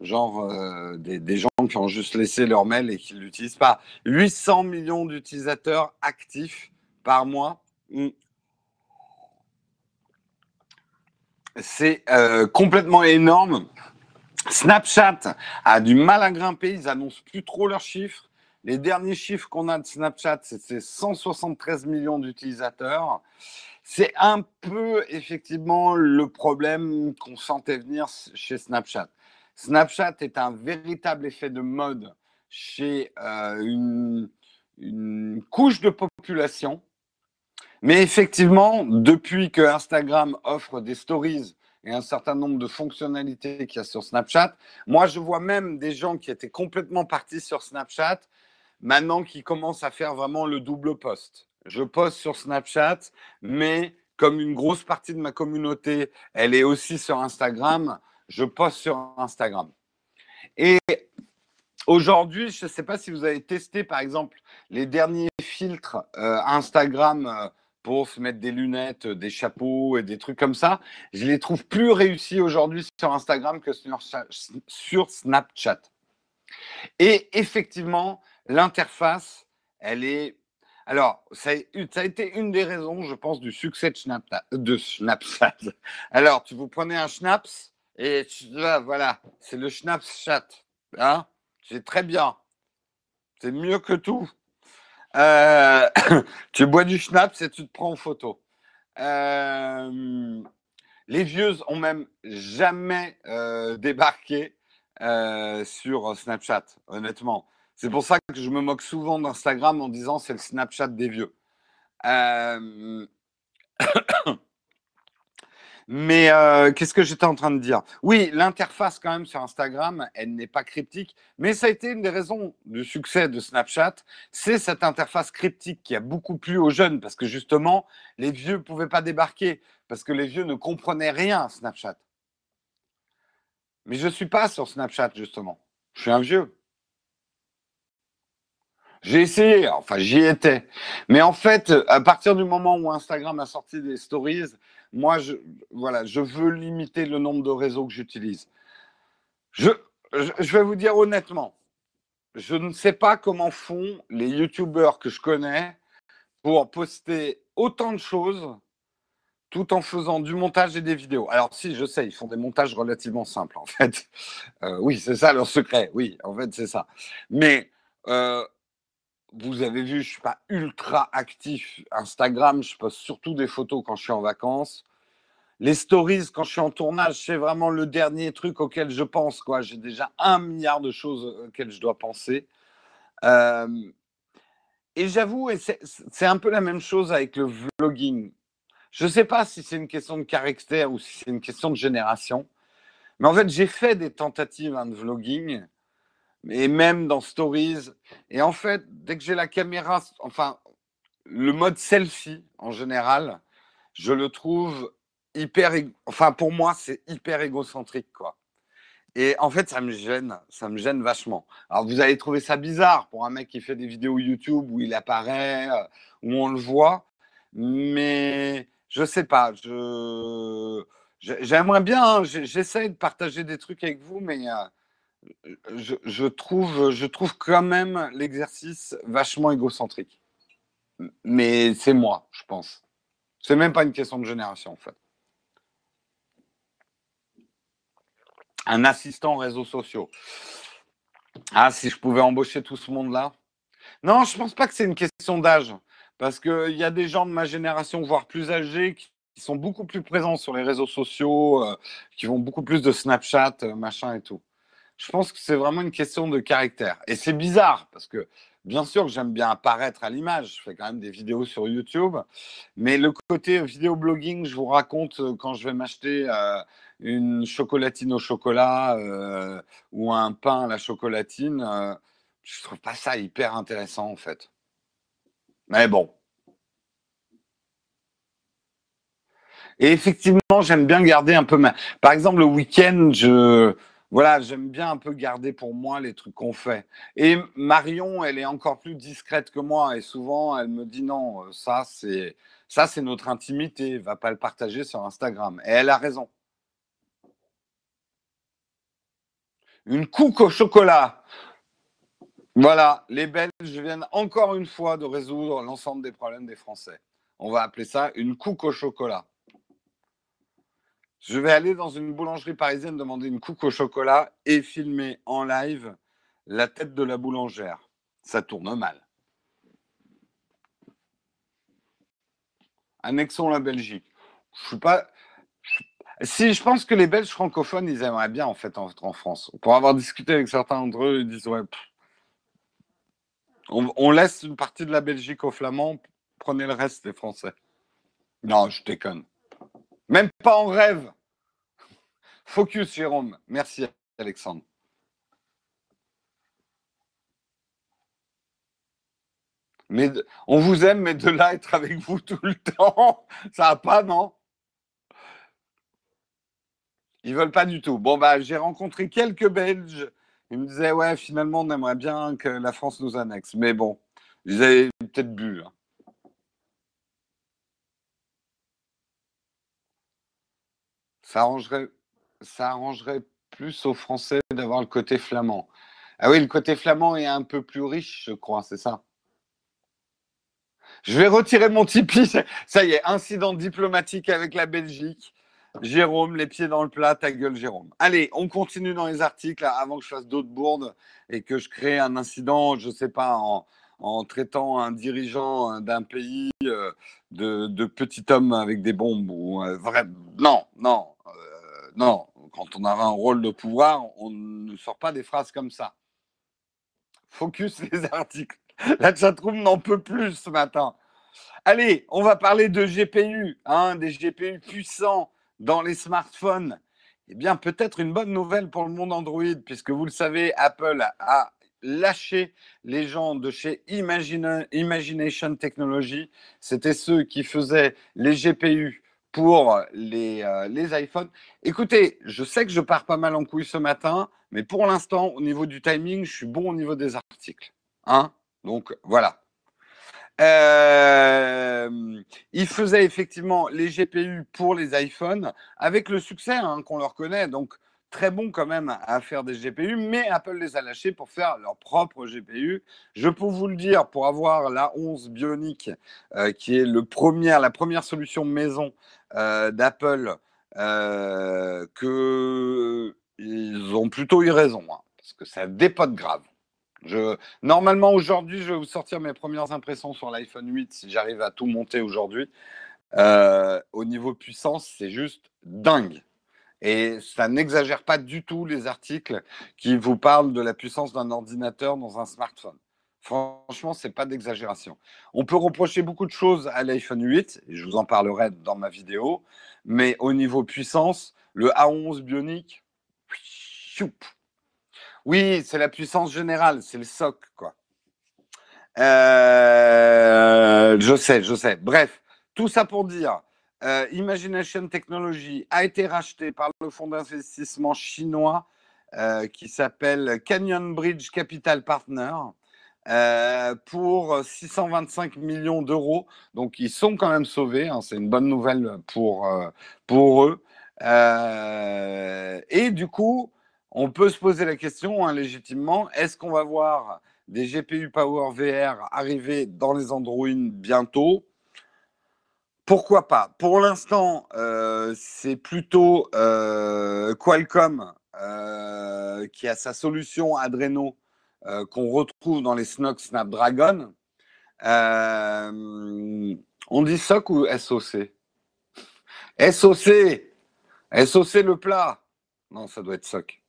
genre euh, des, gens qui ont juste laissé leur mail et qui ne l'utilisent pas. 800 millions d'utilisateurs actifs par mois. Hmm. C'est euh, complètement énorme. Snapchat a du mal à grimper. Ils annoncent plus trop leurs chiffres. Les derniers chiffres qu'on a de Snapchat, c'est 173 millions d'utilisateurs. C'est un peu effectivement le problème qu'on sentait venir chez Snapchat. Snapchat est un véritable effet de mode chez euh, une, une couche de population mais effectivement, depuis que Instagram offre des stories et un certain nombre de fonctionnalités qu'il y a sur Snapchat, moi, je vois même des gens qui étaient complètement partis sur Snapchat, maintenant qui commencent à faire vraiment le double post. Je poste sur Snapchat, mais comme une grosse partie de ma communauté, elle est aussi sur Instagram, je poste sur Instagram. Et aujourd'hui, je ne sais pas si vous avez testé, par exemple, les derniers filtres euh, Instagram. Euh, pour se mettre des lunettes, des chapeaux et des trucs comme ça. Je les trouve plus réussis aujourd'hui sur Instagram que sur, Snapchat. Et effectivement, l'interface, elle est. Alors, ça a, été une des raisons, je pense, du succès de, Snapchat. Alors, tu vous prenez un Schnaps et là, voilà, c'est le Snapchat. Hein c'est très bien. C'est mieux que tout. Euh, tu bois du schnapps et tu te prends en photo. Euh, les vieux ont même jamais euh, débarqué sur Snapchat, honnêtement. C'est pour ça que je me moque souvent d'Instagram en disant c'est le Snapchat des vieux. Euh, mais euh, qu'est-ce que j'étais en train de dire? Oui, l'interface quand même sur Instagram, elle n'est pas cryptique, mais ça a été une des raisons du succès de Snapchat, c'est cette interface cryptique qui a beaucoup plu aux jeunes, parce que justement, les vieux ne pouvaient pas débarquer, parce que les vieux ne comprenaient rien à Snapchat. Mais je ne suis pas sur Snapchat, justement. Je suis un vieux. J'ai essayé, enfin j'y étais. Mais en fait, à partir du moment où Instagram a sorti des stories, moi, je, voilà, je veux limiter le nombre de réseaux que j'utilise. Je, je, vais vous dire honnêtement, je ne sais pas comment font les youtubeurs que je connais pour poster autant de choses tout en faisant du montage et des vidéos. Alors si, je sais, ils font des montages relativement simples en fait. Euh, oui, c'est ça leur secret. Oui, en fait, c'est ça. Mais euh, vous avez vu, je suis pas ultra actif Instagram. Je poste surtout des photos quand je suis en vacances. Les stories, quand je suis en tournage, c'est vraiment le dernier truc auquel je pense. Quoi. J'ai déjà un milliard de choses auxquelles je dois penser. Et j'avoue, c'est un peu la même chose avec le vlogging. Je ne sais pas si c'est une question de caractère ou si c'est une question de génération. Mais en fait, j'ai fait des tentatives hein, de vlogging et même dans Stories. Et en fait, dès que j'ai la caméra, enfin, le mode selfie en général, je le trouve hyper, enfin, pour moi, c'est hyper égocentrique, quoi. Et en fait, ça me gêne, ça me gêne vachement. Alors, vous allez trouver ça bizarre pour un mec qui fait des vidéos YouTube où il apparaît, euh, où on le voit, mais je sais pas. Je j'aimerais bien, hein, j'essaie de partager des trucs avec vous, mais euh, je, trouve, je trouve quand même l'exercice vachement égocentrique. Mais c'est moi, je pense. C'est même pas une question de génération, en fait. Un assistant réseaux sociaux. Ah, si je pouvais embaucher tout ce monde-là. Non, je pense pas que c'est une question d'âge. Parce qu'il y a des gens de ma génération, voire plus âgés, qui sont beaucoup plus présents sur les réseaux sociaux, euh, qui vont beaucoup plus de Snapchat, euh, machin et tout je pense que c'est vraiment une question de caractère. Et c'est bizarre parce que bien sûr que j'aime bien apparaître à l'image. Je fais quand même des vidéos sur YouTube. Mais le côté vidéo blogging, je vous raconte euh, quand je vais m'acheter euh, une chocolatine au chocolat euh, ou un pain à la chocolatine, je je trouve pas ça hyper intéressant en fait. Mais bon. Et effectivement, j'aime bien garder un peu ma. Par exemple, le week-end, je voilà, j'aime bien un peu garder pour moi les trucs qu'on fait. Et Marion, elle est encore plus discrète que moi et souvent elle me dit non, euh, ça c'est ça c'est notre intimité, va pas le partager sur Instagram. Et elle a raison. Une couque au chocolat. Voilà, les Belges viennent encore une fois de résoudre l'ensemble des problèmes des Français. On va appeler ça une couque au chocolat. Je vais aller dans une boulangerie parisienne demander une couque au chocolat et filmer en live la tête de la boulangère. Ça tourne mal. Annexons la Belgique. Je suis pas. Si je pense que les Belges francophones, ils aimeraient bien en fait France. Pour avoir discuté avec certains d'entre eux, ils disent ouais. On, on, laisse une partie de la Belgique aux Flamands, prenez le reste des Français. Non, je déconne. Même pas en rêve. Focus, Jérôme. Merci, Alexandre. Mais on vous aime, mais de là être avec vous tout le temps, ça va pas, non? Ils veulent pas du tout. Bon, bah, j'ai rencontré quelques Belges. Ils me disaient, ouais, finalement, on aimerait bien que la France nous annexe. Mais bon, ils avaient peut-être bu. Hein. Ça arrangerait, ça plus aux Français d'avoir le côté flamand. Ah oui, le côté flamand est un peu plus riche, je crois, c'est ça? Je vais retirer mon Tipeee. Ça y est, incident diplomatique avec la Belgique. Jérôme, les pieds dans le plat, ta gueule, Jérôme. Allez, on continue dans les articles avant que je fasse d'autres bourdes et que je crée un incident, je ne sais pas, en, traitant un dirigeant d'un pays euh, de, de, petit homme avec des bombes. Ou, euh, vrai... Non, non, non, quand on a un rôle de pouvoir, on ne sort pas des phrases comme ça. focus les articles. La chatroom n'en peut plus ce matin. Allez, on va parler de GPU, hein, des GPU puissants dans les smartphones. Eh bien, peut-être une bonne nouvelle pour le monde Android, puisque vous le savez, Apple a lâché les gens de chez Imagination Technology. C'était ceux qui faisaient les GPU pour les, euh, les iPhones. Écoutez, je sais que je pars pas mal en couille ce matin, mais pour l'instant, au niveau du timing, je suis bon au niveau des articles. Hein Donc voilà. Euh, ils faisaient effectivement les GPU pour les iPhones avec le succès hein, qu'on leur connaît. Donc, très bon quand même à faire des GPU, mais Apple les a lâchés pour faire leur propre GPU. Je peux vous le dire, pour avoir la 11 Bionic, euh, qui est le premier, la première solution maison d'Apple, euh, qu'ils ont plutôt eu raison, hein, parce que ça dépote grave. Normalement, aujourd'hui, je vais vous sortir mes premières impressions sur l'iPhone 8 si j'arrive à tout monter aujourd'hui. Euh, au niveau puissance, c'est juste dingue. Et ça n'exagère pas du tout les articles qui vous parlent de la puissance d'un ordinateur dans un smartphone. Franchement, c'est pas d'exagération. On peut reprocher beaucoup de choses à l'iPhone 8, et je vous en parlerai dans ma vidéo, mais au niveau puissance, le A11 Bionic, oui, c'est la puissance générale, c'est le SOC, quoi. Euh, je sais, je sais. Bref, tout ça pour dire, euh, Imagination Technology a été racheté par le fonds d'investissement chinois euh, qui s'appelle Canyon Bridge Capital Partner pour 625 millions d'euros. Donc, ils sont quand même sauvés. Hein, c'est une bonne nouvelle pour, pour eux. et du coup, on peut se poser la question hein, légitimement, est-ce qu'on va voir des GPU Power VR arriver dans les Android bientôt? Pourquoi pas? Pour l'instant, euh, c'est plutôt euh, Qualcomm euh, qui a sa solution Adreno qu'on retrouve dans les Snox Snapdragon. on dit SOC ou SOC SOC SOC le plat Non, ça doit être SOC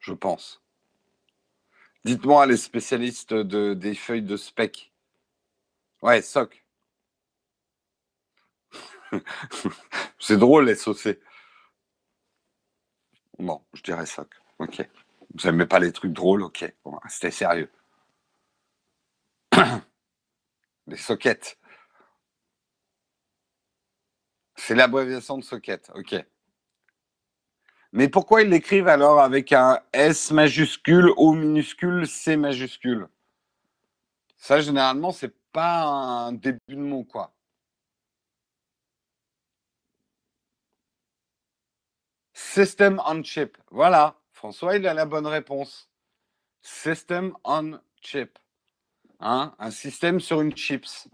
je pense. Dites-moi les spécialistes de, des feuilles de spec. Ouais, SOC. C'est drôle, SOC. Bon, je dirais SOC. Ok. Vous n'aimez pas les trucs drôles Ok. C'était sérieux. les sockets. C'est l'abréviation de socket. Ok. Mais pourquoi ils l'écrivent alors avec un S majuscule, O minuscule, C majuscule? Ça, généralement, c'est pas un début de mot, quoi. System on chip. Voilà, François, il a la bonne réponse. System on chip. Hein un système sur une chips.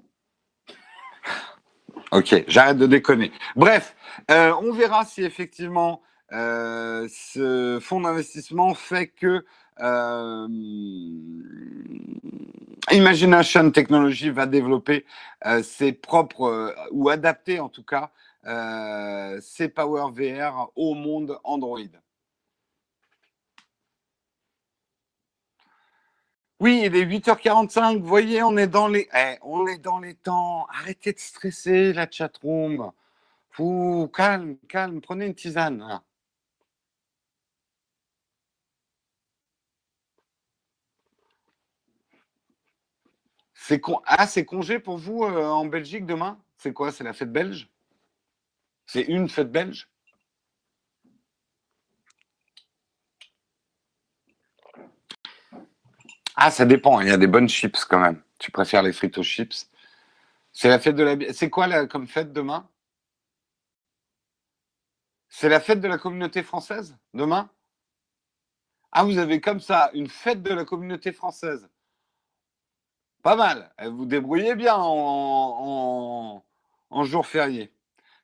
ok, j'arrête de déconner. Bref, euh, on verra si effectivement euh, ce fonds d'investissement fait que euh, Imagination Technology va développer ses propres, ou adapter en tout cas, ses Power VR au monde Android. Oui, il est 8h45. Vous voyez, on est dans les, eh, on est dans les temps. Arrêtez de stresser la chatroom. Calme, calme, prenez une tisane. C'est Ah, c'est congé pour vous euh, en Belgique demain? C'est quoi C'est la fête belge? C'est une fête belge? Ah, ça dépend. Il y a des bonnes chips quand même. Tu préfères les frites aux chips C'est la fête de la. C'est quoi la... comme fête demain? C'est la fête de la communauté française demain? Ah, vous avez comme ça une fête de la communauté française pas mal. Vous débrouillez bien en, jour férié.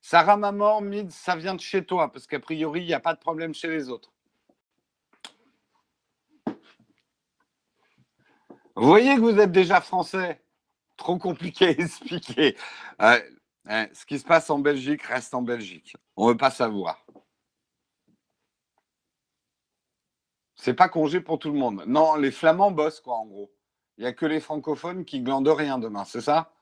Sarah Mamor, Mid, ça vient de chez toi, parce qu'a priori, il n'y a pas de problème chez les autres. Vous voyez que vous êtes déjà français. Trop compliqué à expliquer. ce qui se passe en Belgique reste en Belgique. On ne veut pas savoir. C'est pas congé pour tout le monde. Non, les Flamands bossent, quoi, en gros. Il n'y a que les francophones qui glandent rien demain, c'est ça?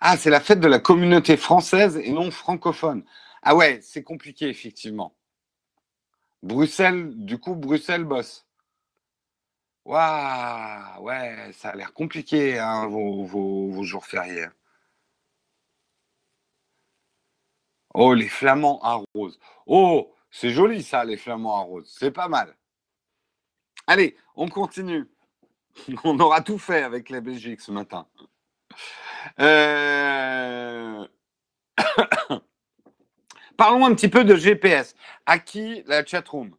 Ah, c'est la fête de la communauté française et non francophone. Ah ouais, c'est compliqué, effectivement. Bruxelles, du coup, Bruxelles bosse. Waouh, ouais, ça a l'air compliqué, hein, vos, jours fériés. Oh, les flamands à rose. Oh, c'est joli ça, les flamands à rose. C'est pas mal. Allez, on continue. On aura tout fait avec la Belgique ce matin. Euh, Parlons un petit peu de GPS. À qui la chatroom?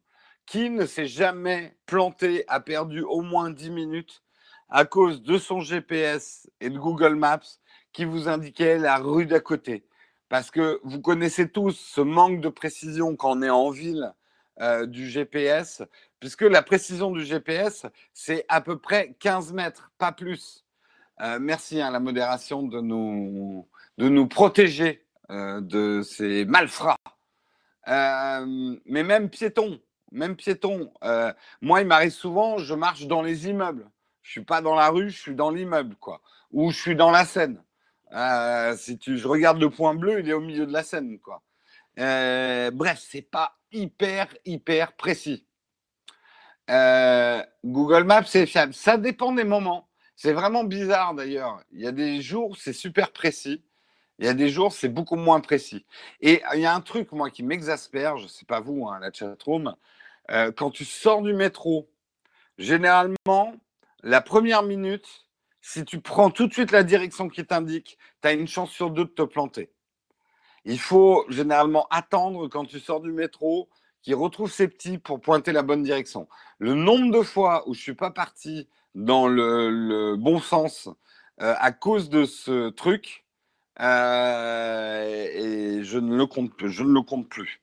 Qui ne s'est jamais planté, a perdu au moins 10 minutes à cause de son GPS et de Google Maps qui vous indiquait la rue d'à côté parce que vous connaissez tous ce manque de précision quand on est en ville euh, du GPS, puisque la précision du GPS, c'est à peu près 15 mètres, pas plus. Euh, merci à hein, la modération de nous, de nous protéger euh, de ces malfrats. mais même piéton, même piéton, moi, il m'arrive souvent, je marche dans les immeubles. Je suis pas dans la rue, je suis dans l'immeuble, quoi. Ou je suis dans la Seine. Euh, si tu, je regarde le point bleu, il est au milieu de la scène, quoi. Euh, bref, c'est pas hyper, hyper précis. Euh, Google Maps, c'est fiable. Ça dépend des moments. C'est vraiment bizarre d'ailleurs. Il y a des jours, c'est super précis. Il y a des jours, c'est beaucoup moins précis. Et il y a un truc, moi, qui m'exaspère, je ne sais pas vous, hein, la chatroom, euh, quand tu sors du métro, généralement, la première minute, si tu prends tout de suite la direction qui t'indique, tu as une chance sur deux de te planter. Il faut généralement attendre quand tu sors du métro qu'il retrouve ses petits pour pointer la bonne direction. Le nombre de fois où je ne suis pas parti dans le, bon sens euh, à cause de ce truc, euh, je ne le compte plus.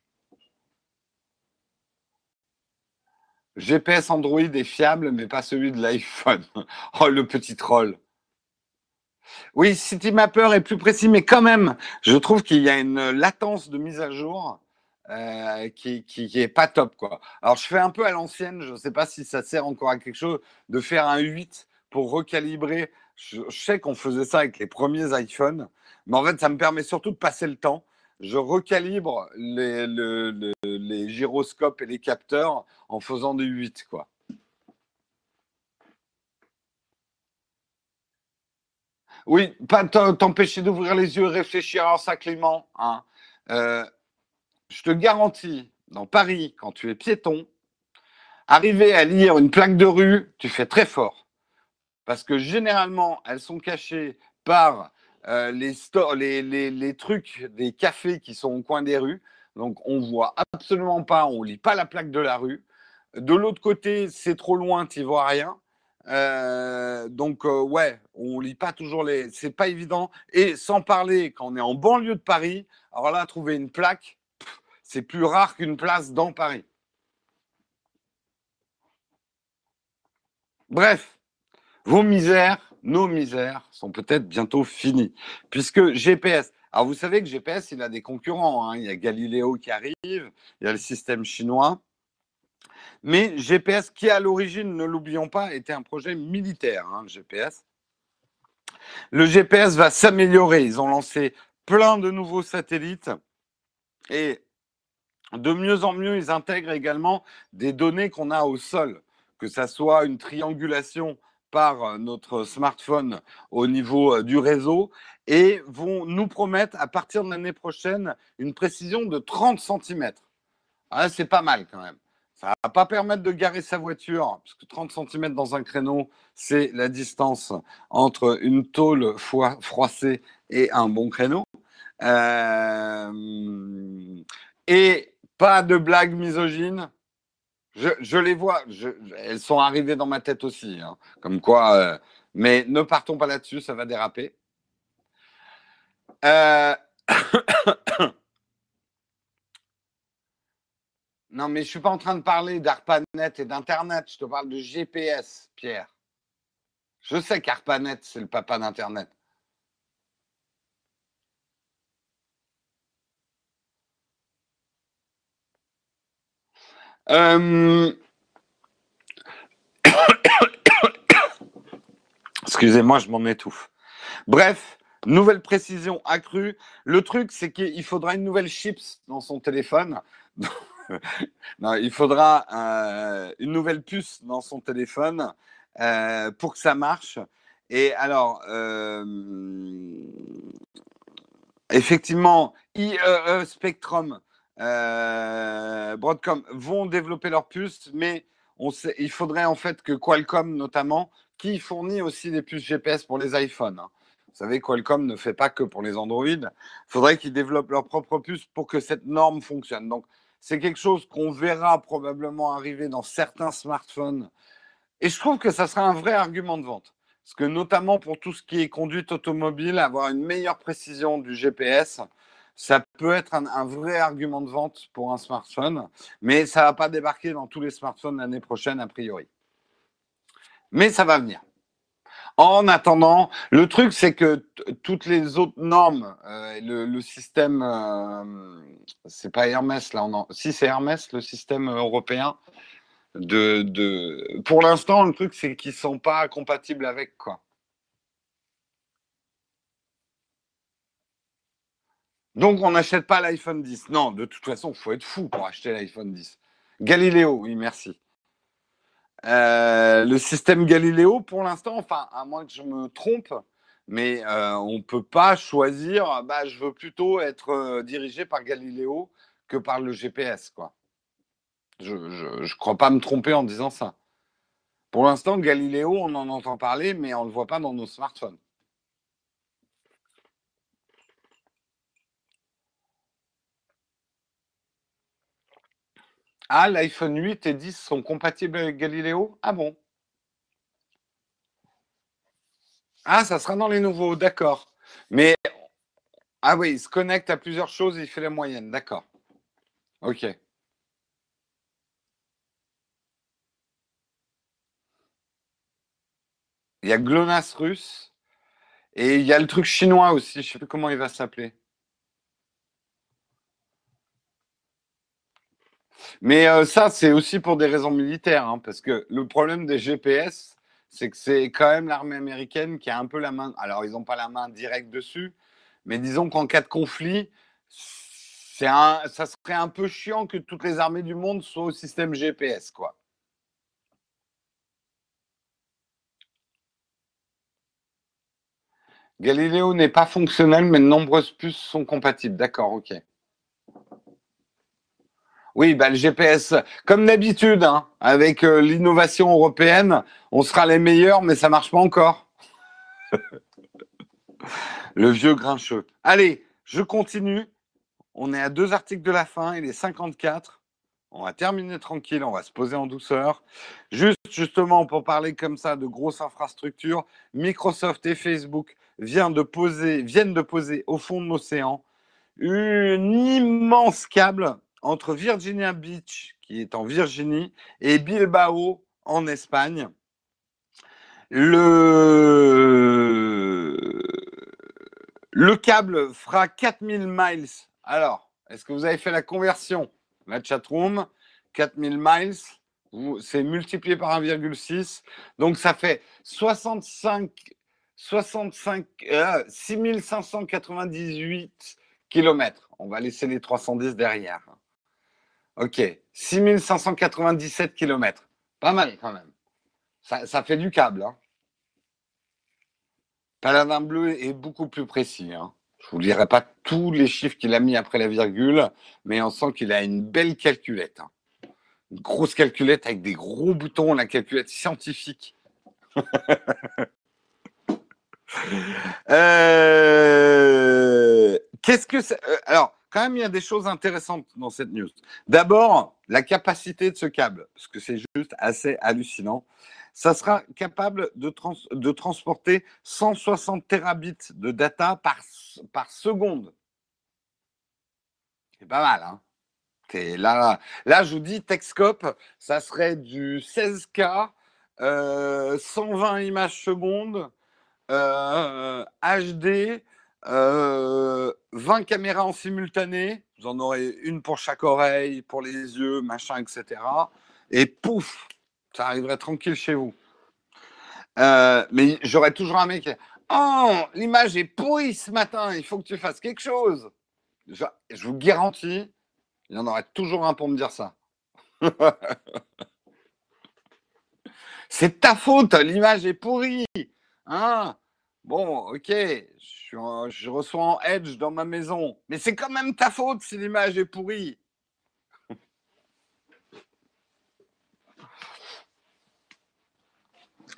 GPS Android est fiable, mais pas celui de l'iPhone. oh, le petit troll. Oui, CityMapper est plus précis, mais quand même, je trouve qu'il y a une latence de mise à jour euh, qui, qui, est pas top. Quoi. Alors, je fais un peu à l'ancienne, je ne sais pas si ça sert encore à quelque chose, de faire un 8 pour recalibrer. Je, sais qu'on faisait ça avec les premiers iPhones, mais en fait, ça me permet surtout de passer le temps je recalibre les, gyroscopes et les capteurs en faisant du 8. Quoi. Oui, pas t'empêcher d'ouvrir les yeux et réfléchir à ça, Clément. Je te garantis, dans Paris, quand tu es piéton, arriver à lire une plaque de rue, tu fais très fort. Parce que généralement, elles sont cachées par euh, les, trucs des cafés qui sont au coin des rues. Donc, on voit absolument pas, on lit pas la plaque de la rue. De l'autre côté, c'est trop loin, tu vois rien. Euh, donc, euh, ouais, on lit pas toujours les. C'est pas évident. Et sans parler, quand on est en banlieue de Paris, alors là, trouver une plaque, c'est plus rare qu'une place dans Paris. Bref, vos misères, nos misères sont peut-être bientôt finies. Puisque GPS, alors vous savez que GPS, il a des concurrents. Hein. Il y a Galileo qui arrive, il y a le système chinois. Mais GPS, qui à l'origine, ne l'oublions pas, était un projet militaire, hein, le GPS. Le GPS va s'améliorer. Ils ont lancé plein de nouveaux satellites et de mieux en mieux, ils intègrent également des données qu'on a au sol, que ça soit une triangulation par euh, notre smartphone au niveau euh, du réseau et vont nous promettre à partir de l'année prochaine une précision de 30 cm. Ah, c'est pas mal quand même. Ça va pas permettre de garer sa voiture, parce que 30 cm dans un créneau, c'est la distance entre une tôle froissée et un bon créneau. Euh, et pas de blague misogyne, je, les vois, elles sont arrivées dans ma tête aussi, hein. comme quoi. Euh, mais ne partons pas là-dessus, ça va déraper. Euh, non, mais je suis pas en train de parler d'ARPANET et d'Internet, je te parle de GPS, Pierre. Je sais qu'ARPANET, c'est le papa d'Internet. Euh, Excusez-moi, je m'en étouffe. Bref, nouvelle précision accrue. Le truc, c'est qu'il faudra une nouvelle chips dans son téléphone. non, il faudra euh, une nouvelle puce dans son téléphone euh, pour que ça marche. Et alors, effectivement, IEE e Spectrum, Broadcom vont développer leur puce, mais il faudrait en fait que Qualcomm, notamment, qui fournit aussi des puces GPS pour les iPhones. Hein. Vous savez, Qualcomm ne fait pas que pour les Android. Il faudrait qu'ils développent leur propre puce pour que cette norme fonctionne. Donc, c'est quelque chose qu'on verra probablement arriver dans certains smartphones. Et je trouve que ça sera un vrai argument de vente. Parce que notamment pour tout ce qui est conduite automobile, avoir une meilleure précision du GPS, ça peut être un, vrai argument de vente pour un smartphone, mais ça ne va pas débarquer dans tous les smartphones l'année prochaine, a priori. Mais ça va venir. En attendant, le truc, c'est que toutes les autres normes, euh, le, système, euh, c'est pas Hermès là, si c'est Hermès, le système européen, de, de... pour l'instant, le truc, c'est qu'ils sont pas compatibles avec quoi. Donc, on n'achète pas l'iPhone 10. Non, de toute façon, il faut être fou pour acheter l'iPhone 10. Galileo, oui, merci. Euh, le système Galileo, pour l'instant, enfin, à moins que je me trompe, mais euh, on ne peut pas choisir, bah, je veux plutôt être euh, dirigé par Galileo que par le GPS. Quoi. Je ne crois pas me tromper en disant ça. Pour l'instant, Galileo, on en entend parler, mais on ne le voit pas dans nos smartphones. Ah, l'iPhone 8 et 10 sont compatibles avec Galileo? Ah bon? Ah, ça sera dans les nouveaux, d'accord. Mais, ah oui, il se connecte à plusieurs choses et il fait la moyenne, d'accord. Ok. Il y a GLONASS russe et il y a le truc chinois aussi, je ne sais plus comment il va s'appeler. Mais euh, ça, c'est aussi pour des raisons militaires, hein, parce que le problème des GPS, c'est que c'est quand même l'armée américaine qui a un peu la main. Alors, ils n'ont pas la main directe dessus, mais disons qu'en cas de conflit, c'est un, ça serait un peu chiant que toutes les armées du monde soient au système GPS, quoi. Galileo n'est pas fonctionnel, mais de nombreuses puces sont compatibles. D'accord, ok. Oui, bah, le GPS, comme d'habitude, hein, avec euh, l'innovation européenne, on sera les meilleurs, mais ça marche pas encore. le vieux grincheux. Allez, je continue. On est à deux articles de la fin, il est 54. On va terminer tranquille, on va se poser en douceur. Juste justement pour parler comme ça de grosses infrastructures, Microsoft et Facebook viennent de poser, viennent de poser au fond de l'océan une immense câble entre Virginia Beach, qui est en Virginie, et Bilbao, en Espagne. Le, le câble fera 4000 miles. Alors, est-ce que vous avez fait la conversion? La chatroom, 4000 miles, c'est multiplié par 1,6. Donc, ça fait 65, 65 6598 km. On va laisser les 310 derrière. Ok, 6597 km. Pas mal quand même. Ça, fait du câble. Hein. Paladin bleu est beaucoup plus précis. Hein. Je ne vous dirai pas tous les chiffres qu'il a mis après la virgule, mais on sent qu'il a une belle calculette. Hein. Une grosse calculette avec des gros boutons, la calculette scientifique. Euh, qu'est-ce que c'est euh, Alors, quand même, il y a des choses intéressantes dans cette news. D'abord, la capacité de ce câble, parce que c'est juste assez hallucinant. Ça sera capable de, transporter 160 terabits de data par, par seconde. C'est pas mal, hein là, là, je vous dis, Texcope, ça serait du 16K, 120 euh, images secondes, HD, 20 caméras en simultané. Vous en aurez une pour chaque oreille, pour les yeux, machin, etc. Et pouf, ça arriverait tranquille chez vous. mais j'aurais toujours un mec. Oh, l'image est pourrie ce matin, il faut que tu fasses quelque chose. Je, je vous garantis, il y en aurait toujours un pour me dire ça. C'est ta faute, l'image est pourrie. Hein bon, ok, je, je, reçois en edge dans ma maison, mais c'est quand même ta faute si l'image est pourrie.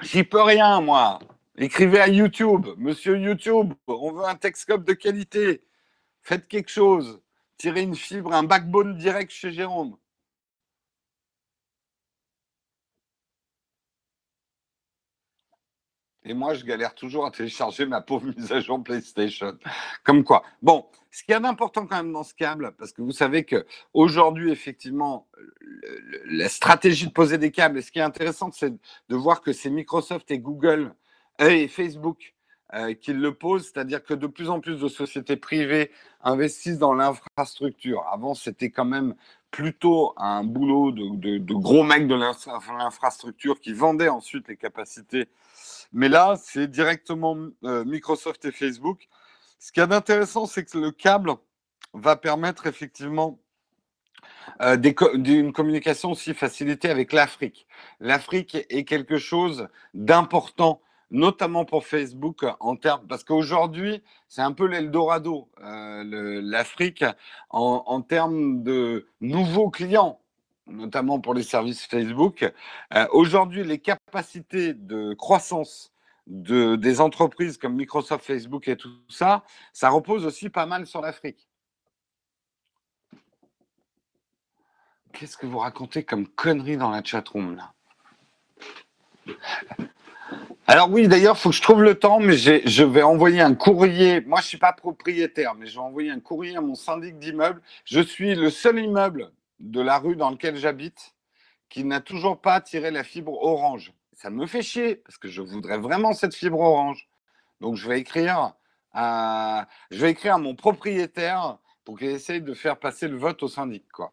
J'y peux rien, moi. Écrivez à YouTube, monsieur YouTube, on veut un Texcope de qualité. Faites quelque chose. Tirez une fibre, un backbone direct chez Jérôme. Et moi, je galère toujours à télécharger ma pauvre mise à jour PlayStation. Comme quoi. Bon, ce qu'il y a d'important quand même dans ce câble, parce que vous savez que aujourd'hui, effectivement, la stratégie de poser des câbles, et ce qui est intéressant, c'est de voir que c'est Microsoft et Google euh, et Facebook euh, qui le posent, c'est-à-dire que de plus en plus de sociétés privées investissent dans l'infrastructure. Avant, c'était quand même plutôt un boulot de gros mecs de l'infrastructure qui vendaient ensuite les capacités mais là, c'est directement euh, Microsoft et Facebook. Ce qui est intéressant, c'est que le câble va permettre effectivement euh, d'une communication aussi facilitée avec l'Afrique. L'Afrique est quelque chose d'important, notamment pour Facebook, en termes, parce qu'aujourd'hui, c'est un peu l'Eldorado, euh, l'Afrique, en termes de nouveaux clients notamment pour les services Facebook. Euh, aujourd'hui, les capacités de croissance de, des entreprises comme Microsoft, Facebook et tout ça, ça repose aussi pas mal sur l'Afrique. Qu'est-ce que vous racontez comme conneries dans la chatroom là? Alors oui, d'ailleurs, il faut que je trouve le temps, mais je vais envoyer un courrier. Moi, je ne suis pas propriétaire, mais je vais envoyer un courrier à mon syndic d'immeuble. Je suis le seul immeuble de la rue dans laquelle j'habite qui n'a toujours pas tiré la fibre orange. Ça me fait chier parce que je voudrais vraiment cette fibre orange. Donc je vais écrire à, mon propriétaire pour qu'il essaye de faire passer le vote au syndic. Quoi.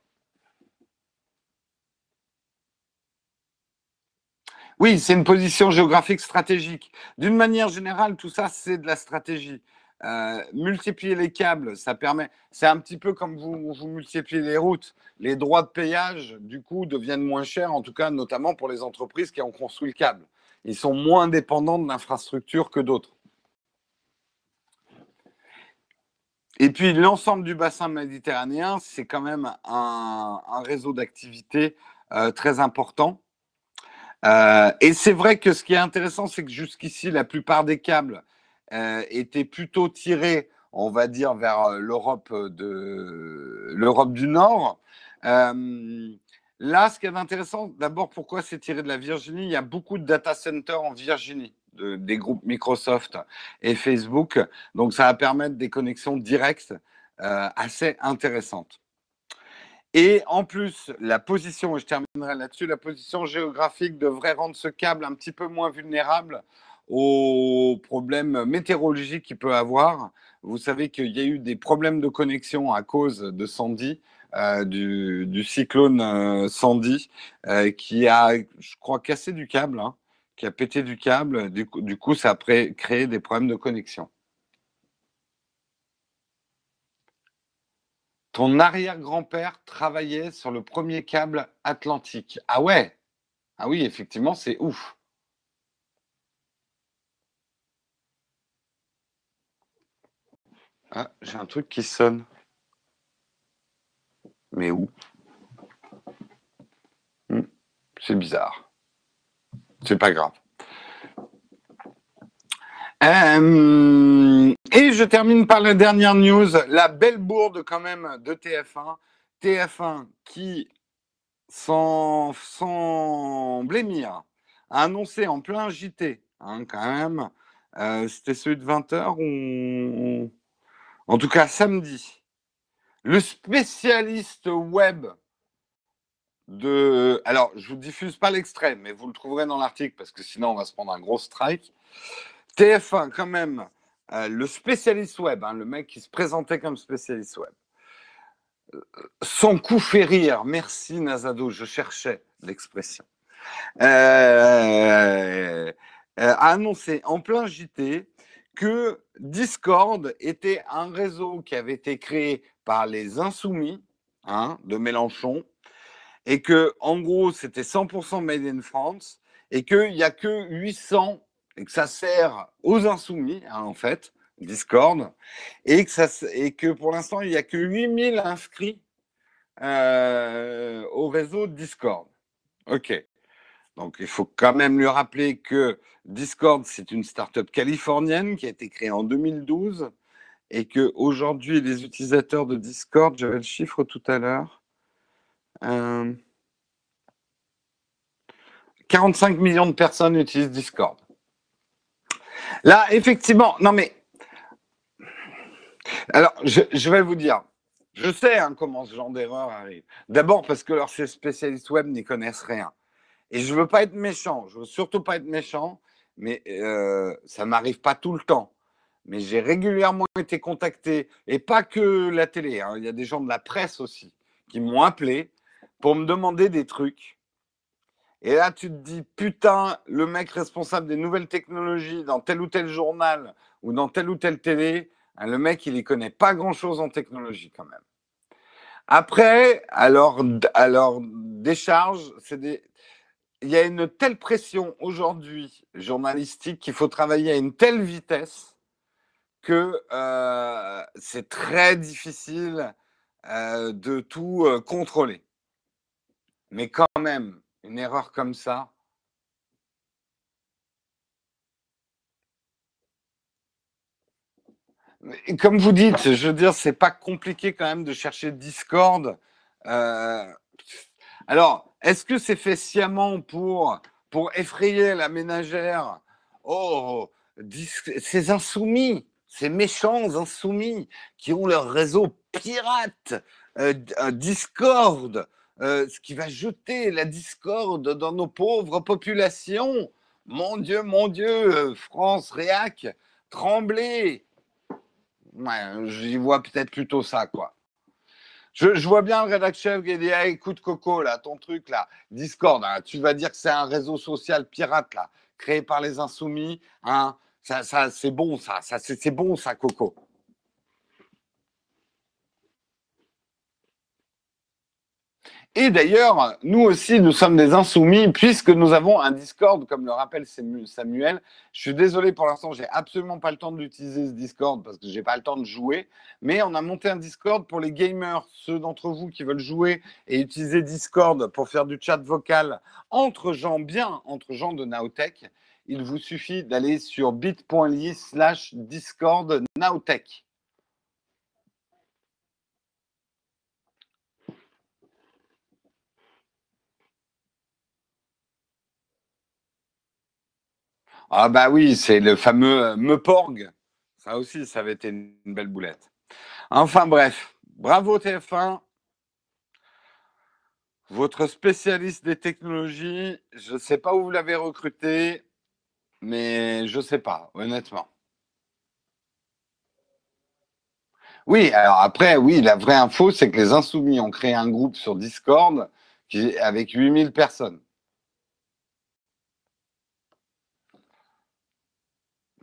Oui, c'est une position géographique stratégique. D'une manière générale, tout ça, c'est de la stratégie. Euh, multiplier les câbles, ça permet. C'est un petit peu comme vous, multipliez les routes. Les droits de payage, du coup, deviennent moins chers, en tout cas, notamment pour les entreprises qui ont construit le câble. Ils sont moins dépendants de l'infrastructure que d'autres. Et puis, l'ensemble du bassin méditerranéen, c'est quand même un, réseau d'activités euh, très important. Euh, et c'est vrai que ce qui est intéressant, c'est que jusqu'ici, la plupart des câbles était plutôt tiré, on va dire, vers euh, l'Europe de l'Europe du Nord. Euh, là, ce qui est intéressant, d'abord, pourquoi c'est tiré de la Virginie? Il y a beaucoup de data centers en Virginie. des groupes Microsoft et Facebook. Donc, ça va permettre des connexions directes assez intéressantes. Et en plus, la position, et je terminerai là-dessus, la position géographique devrait rendre ce câble un petit peu moins vulnérable aux problèmes météorologiques qu'il peut avoir. Vous savez qu'il y a eu des problèmes de connexion à cause de Sandy, euh, du, cyclone euh, Sandy, euh, qui a, je crois, cassé du câble, hein, qui a pété du câble. Du coup, du coup ça a créé des problèmes de connexion. Ton arrière-grand-père travaillait sur le premier câble atlantique. Ah ouais Ah oui, effectivement, c'est ouf. Ah, j'ai un truc qui sonne. Mais où? Hmm, C'est bizarre. C'est pas grave. Euh, et je termine par la dernière news, la belle bourde quand même de TF1. TF1 qui, sans, sans blémir, a annoncé en plein JT, hein, quand même, euh, c'était celui de 20h, on, en tout cas samedi, le spécialiste web de... Alors, je vous diffuse pas l'extrait, mais vous le trouverez dans l'article parce que sinon on va se prendre un gros strike. TF1 quand même euh, le spécialiste web, hein, le mec qui se présentait comme spécialiste web, son coup fait rire, merci Nazado, je cherchais l'expression, a annoncé en plein JT que Discord était un réseau qui avait été créé par les insoumis hein, de Mélenchon et que en gros c'était 100% made in France et qu'il n'y a que 800 et que ça sert aux insoumis hein, en fait Discord et que, pour l'instant il n'y a que 8000 inscrits euh, au réseau Discord. Ok. Donc il faut quand même lui rappeler que Discord, c'est une startup californienne qui a été créée en 2012 et que aujourd'hui les utilisateurs de Discord, j'avais le chiffre tout à l'heure, 45 euh, millions de personnes utilisent Discord. Là, effectivement, non mais, alors je, vais vous dire, je sais hein, comment ce genre d'erreur arrive. D'abord parce que leurs spécialistes web n'y connaissent rien. Et je veux pas être méchant, je veux surtout pas être méchant, mais euh, ça m'arrive pas tout le temps. Mais j'ai régulièrement été contacté, et pas que la télé, hein, il y a des gens de la presse aussi qui m'ont appelé pour me demander des trucs. Et là, tu te dis, putain, le mec responsable des nouvelles technologies dans tel ou tel journal ou dans telle ou telle télé, hein, le mec, il y connaît pas grand-chose en technologie quand même. Après, alors, alors décharge, c'est des, il y a une telle pression aujourd'hui journalistique qu'il faut travailler à une telle vitesse que euh, c'est très difficile euh, de tout euh, contrôler. Mais quand même, une erreur comme ça. comme vous dites, je veux dire, c'est pas compliqué quand même de chercher Discord. alors, est-ce que c'est fait sciemment pour, effrayer la ménagère? Oh, ces insoumis, ces méchants insoumis qui ont leur réseau pirate, euh, Discord, euh, ce qui va jeter la discorde dans nos pauvres populations. Mon Dieu, mon Dieu, France, Réac, tremblez. J'y vois peut-être plutôt ça, quoi. Je, vois bien le rédacteur qui dit écoute Coco, là, ton truc, là, Discord, hein, tu vas dire que c'est un réseau social pirate, là, créé par les insoumis. Hein, ça, ça c'est bon, ça, ça c'est bon, ça, Coco. Et d'ailleurs, nous aussi, nous sommes des insoumis puisque nous avons un Discord, comme le rappelle Samuel. Je suis désolé pour l'instant, j'ai absolument pas le temps d'utiliser ce Discord parce que j'ai pas le temps de jouer. Mais on a monté un Discord pour les gamers, ceux d'entre vous qui veulent jouer et utiliser Discord pour faire du chat vocal entre gens bien, entre gens de Nowtech. Il vous suffit d'aller sur bit.ly slash Discord Nowtech. Ah bah oui, c'est le fameux euh, Meporg. Ça aussi, ça avait été une belle boulette. Enfin bref, bravo TF1. Votre spécialiste des technologies, je ne sais pas où vous l'avez recruté, mais je ne sais pas, honnêtement. Oui, alors après, oui, la vraie info, c'est que les Insoumis ont créé un groupe sur Discord avec 8000 personnes.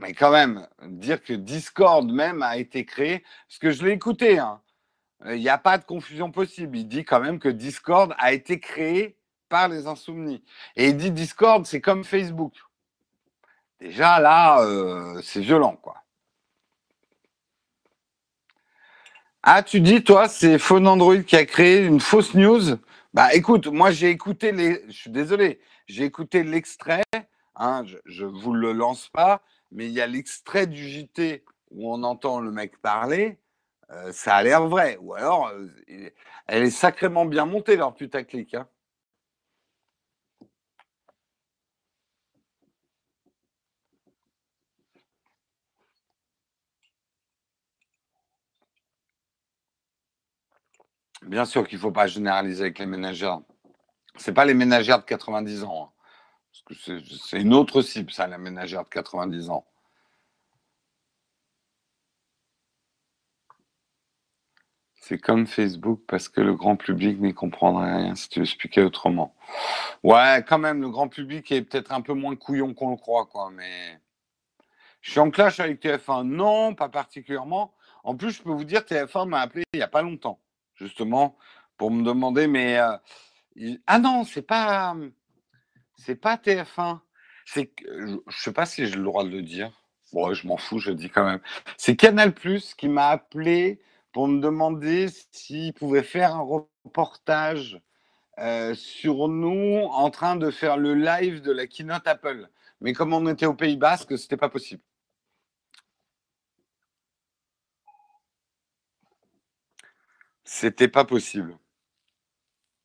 Mais quand même, dire que Discord même a été créé, parce que je l'ai écouté, hein, il n'y a pas de confusion possible. Il dit quand même que Discord a été créé par les insoumis. Et il dit Discord, c'est comme Facebook. Déjà là, euh, c'est violent, quoi. Ah, tu dis, toi, c'est Phone Android qui a créé une fausse news? Bah écoute, moi j'ai écouté les. Je suis désolé, j'ai écouté l'extrait, hein, je ne vous le lance pas, mais il y a l'extrait du JT où on entend le mec parler, euh, ça a l'air vrai. Ou alors, euh, elle est sacrément bien montée, leur putaclic. Hein. Bien sûr qu'il ne faut pas généraliser avec les ménagères. Ce pas les ménagères de 90 ans. Hein c'est une autre cible, ça, la ménagère de 90 ans. C'est comme Facebook parce que le grand public n'y comprendrait rien si tu expliquais autrement. Ouais, quand même, le grand public est peut-être un peu moins couillon qu'on le croit, quoi, mais. Je suis en clash avec TF1. Non, pas particulièrement. En plus, je peux vous dire, TF1 m'a appelé il n'y a pas longtemps, justement, pour me demander, mais. Euh, ah non, c'est pas c'est pas TF1. C'est, je sais pas si j'ai le droit de le dire. Bon, je m'en fous, je le dis quand même. C'est Canal Plus qui m'a appelé pour me demander s'il pouvait faire un reportage euh, sur nous en train de faire le live de la keynote Apple. Mais comme on était au Pays Basque, c'était pas possible. C'était pas possible.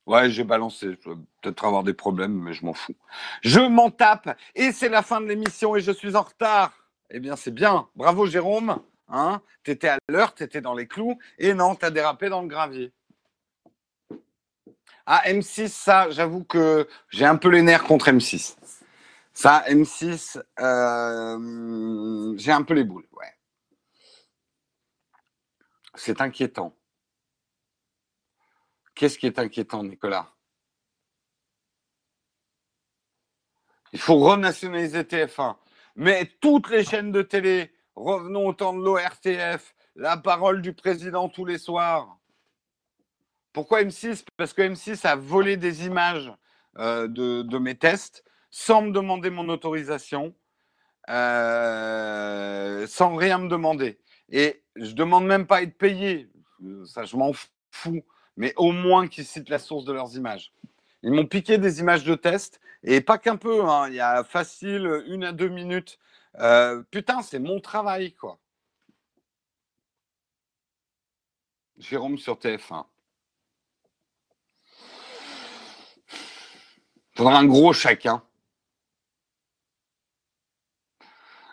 Ouais, j'ai balancé. Je vais peut-être avoir des problèmes, mais je m'en fous. Je m'en tape et c'est la fin de l'émission et je suis en retard. Eh bien, c'est bien. Bravo, Jérôme. Hein tu étais à l'heure, tu étais dans les clous. Et non, tu as dérapé dans le gravier. Ah, M6, ça, j'avoue que j'ai un peu les nerfs contre M6. Ça, M6, euh, j'ai un peu les boules, ouais. C'est inquiétant. Qu'est-ce qui est inquiétant, Nicolas? Il faut renationaliser TF1. Mais toutes les chaînes de télé, revenons au temps de l'ORTF, la parole du président tous les soirs. Pourquoi M6 Parce que M6 a volé des images euh, de, mes tests sans me demander mon autorisation, euh, sans rien me demander. Et je ne demande même pas à être payé, ça je m'en fous mais au moins qu'ils citent la source de leurs images. Ils m'ont piqué des images de test, et pas qu'un peu, hein. il y a facile une à deux minutes. Euh, putain, c'est mon travail, quoi. Jérôme sur TF1. Faudra un gros chacun.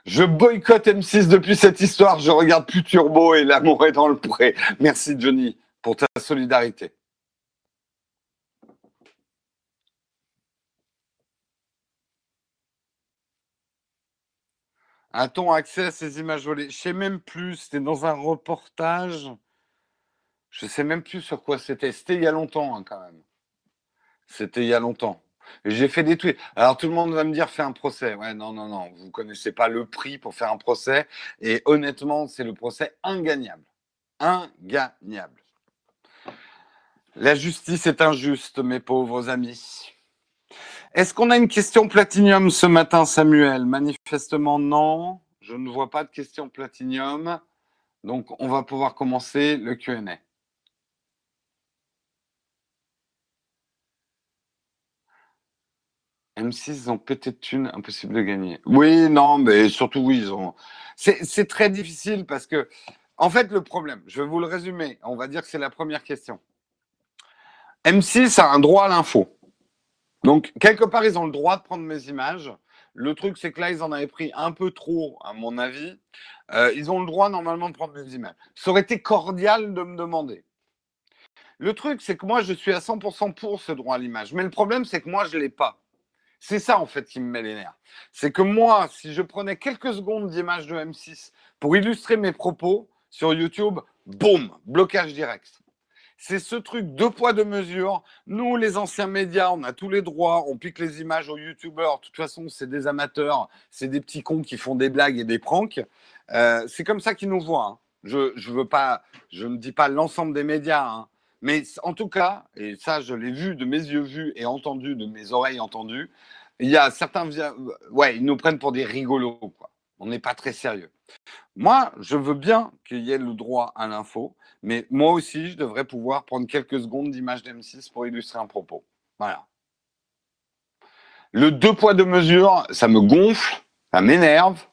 Je boycotte M6 depuis cette histoire. Je regarde plus Turbo et l'amour est dans le pré. Merci Johnny pour ta solidarité. A-t-on accès à ces images volées? Je sais même plus. C'était dans un reportage. Je sais même plus sur quoi c'était. C'était il y a longtemps, hein, quand même. C'était il y a longtemps. J'ai fait des tweets. Alors tout le monde va me dire fais un procès. Ouais, non, non, non. Vous connaissez pas le prix pour faire un procès. Et honnêtement, c'est le procès ingagnable. Ingagnable. La justice est injuste, mes pauvres amis. Est-ce qu'on a une question platinium ce matin, Samuel? Manifestement, non. Je ne vois pas de question platinium. Donc, on va pouvoir commencer le QA. M6, ils ont pété de thunes, impossible de gagner. Oui, non, mais surtout, oui, ils ont. C'est très difficile parce que, en fait, le problème, je vais vous le résumer. On va dire que c'est la première question. M6 a un droit à l'info. Donc, quelque part, ils ont le droit de prendre mes images. Le truc, c'est que là, ils en avaient pris un peu trop, à mon avis. Euh, ils ont le droit, normalement, de prendre mes images. Ça aurait été cordial de me demander. Le truc, c'est que moi, je suis à 100% pour ce droit à l'image. Mais le problème, c'est que moi, je ne l'ai pas. C'est ça, en fait, qui me met les nerfs. C'est que moi, si je prenais quelques secondes d'image de M6 pour illustrer mes propos sur YouTube, boum, blocage direct. C'est ce truc deux poids, deux mesures. Nous, les anciens médias, on a tous les droits, on pique les images aux youtubeurs. De toute façon, c'est des amateurs, c'est des petits cons qui font des blagues et des pranks. Euh, c'est comme ça qu'ils nous voient. Hein. Je, veux pas, je ne dis pas l'ensemble des médias, hein. mais en tout cas, et ça, je l'ai vu de mes yeux vus et entendu de mes oreilles entendues, il y a certains, ouais, ils nous prennent pour des rigolos. On n'est pas très sérieux. Moi, je veux bien qu'il y ait le droit à l'info, mais moi aussi, je devrais pouvoir prendre quelques secondes d'image d'M6 pour illustrer un propos. Voilà. Le deux poids, deux mesures, ça me gonfle, ça m'énerve.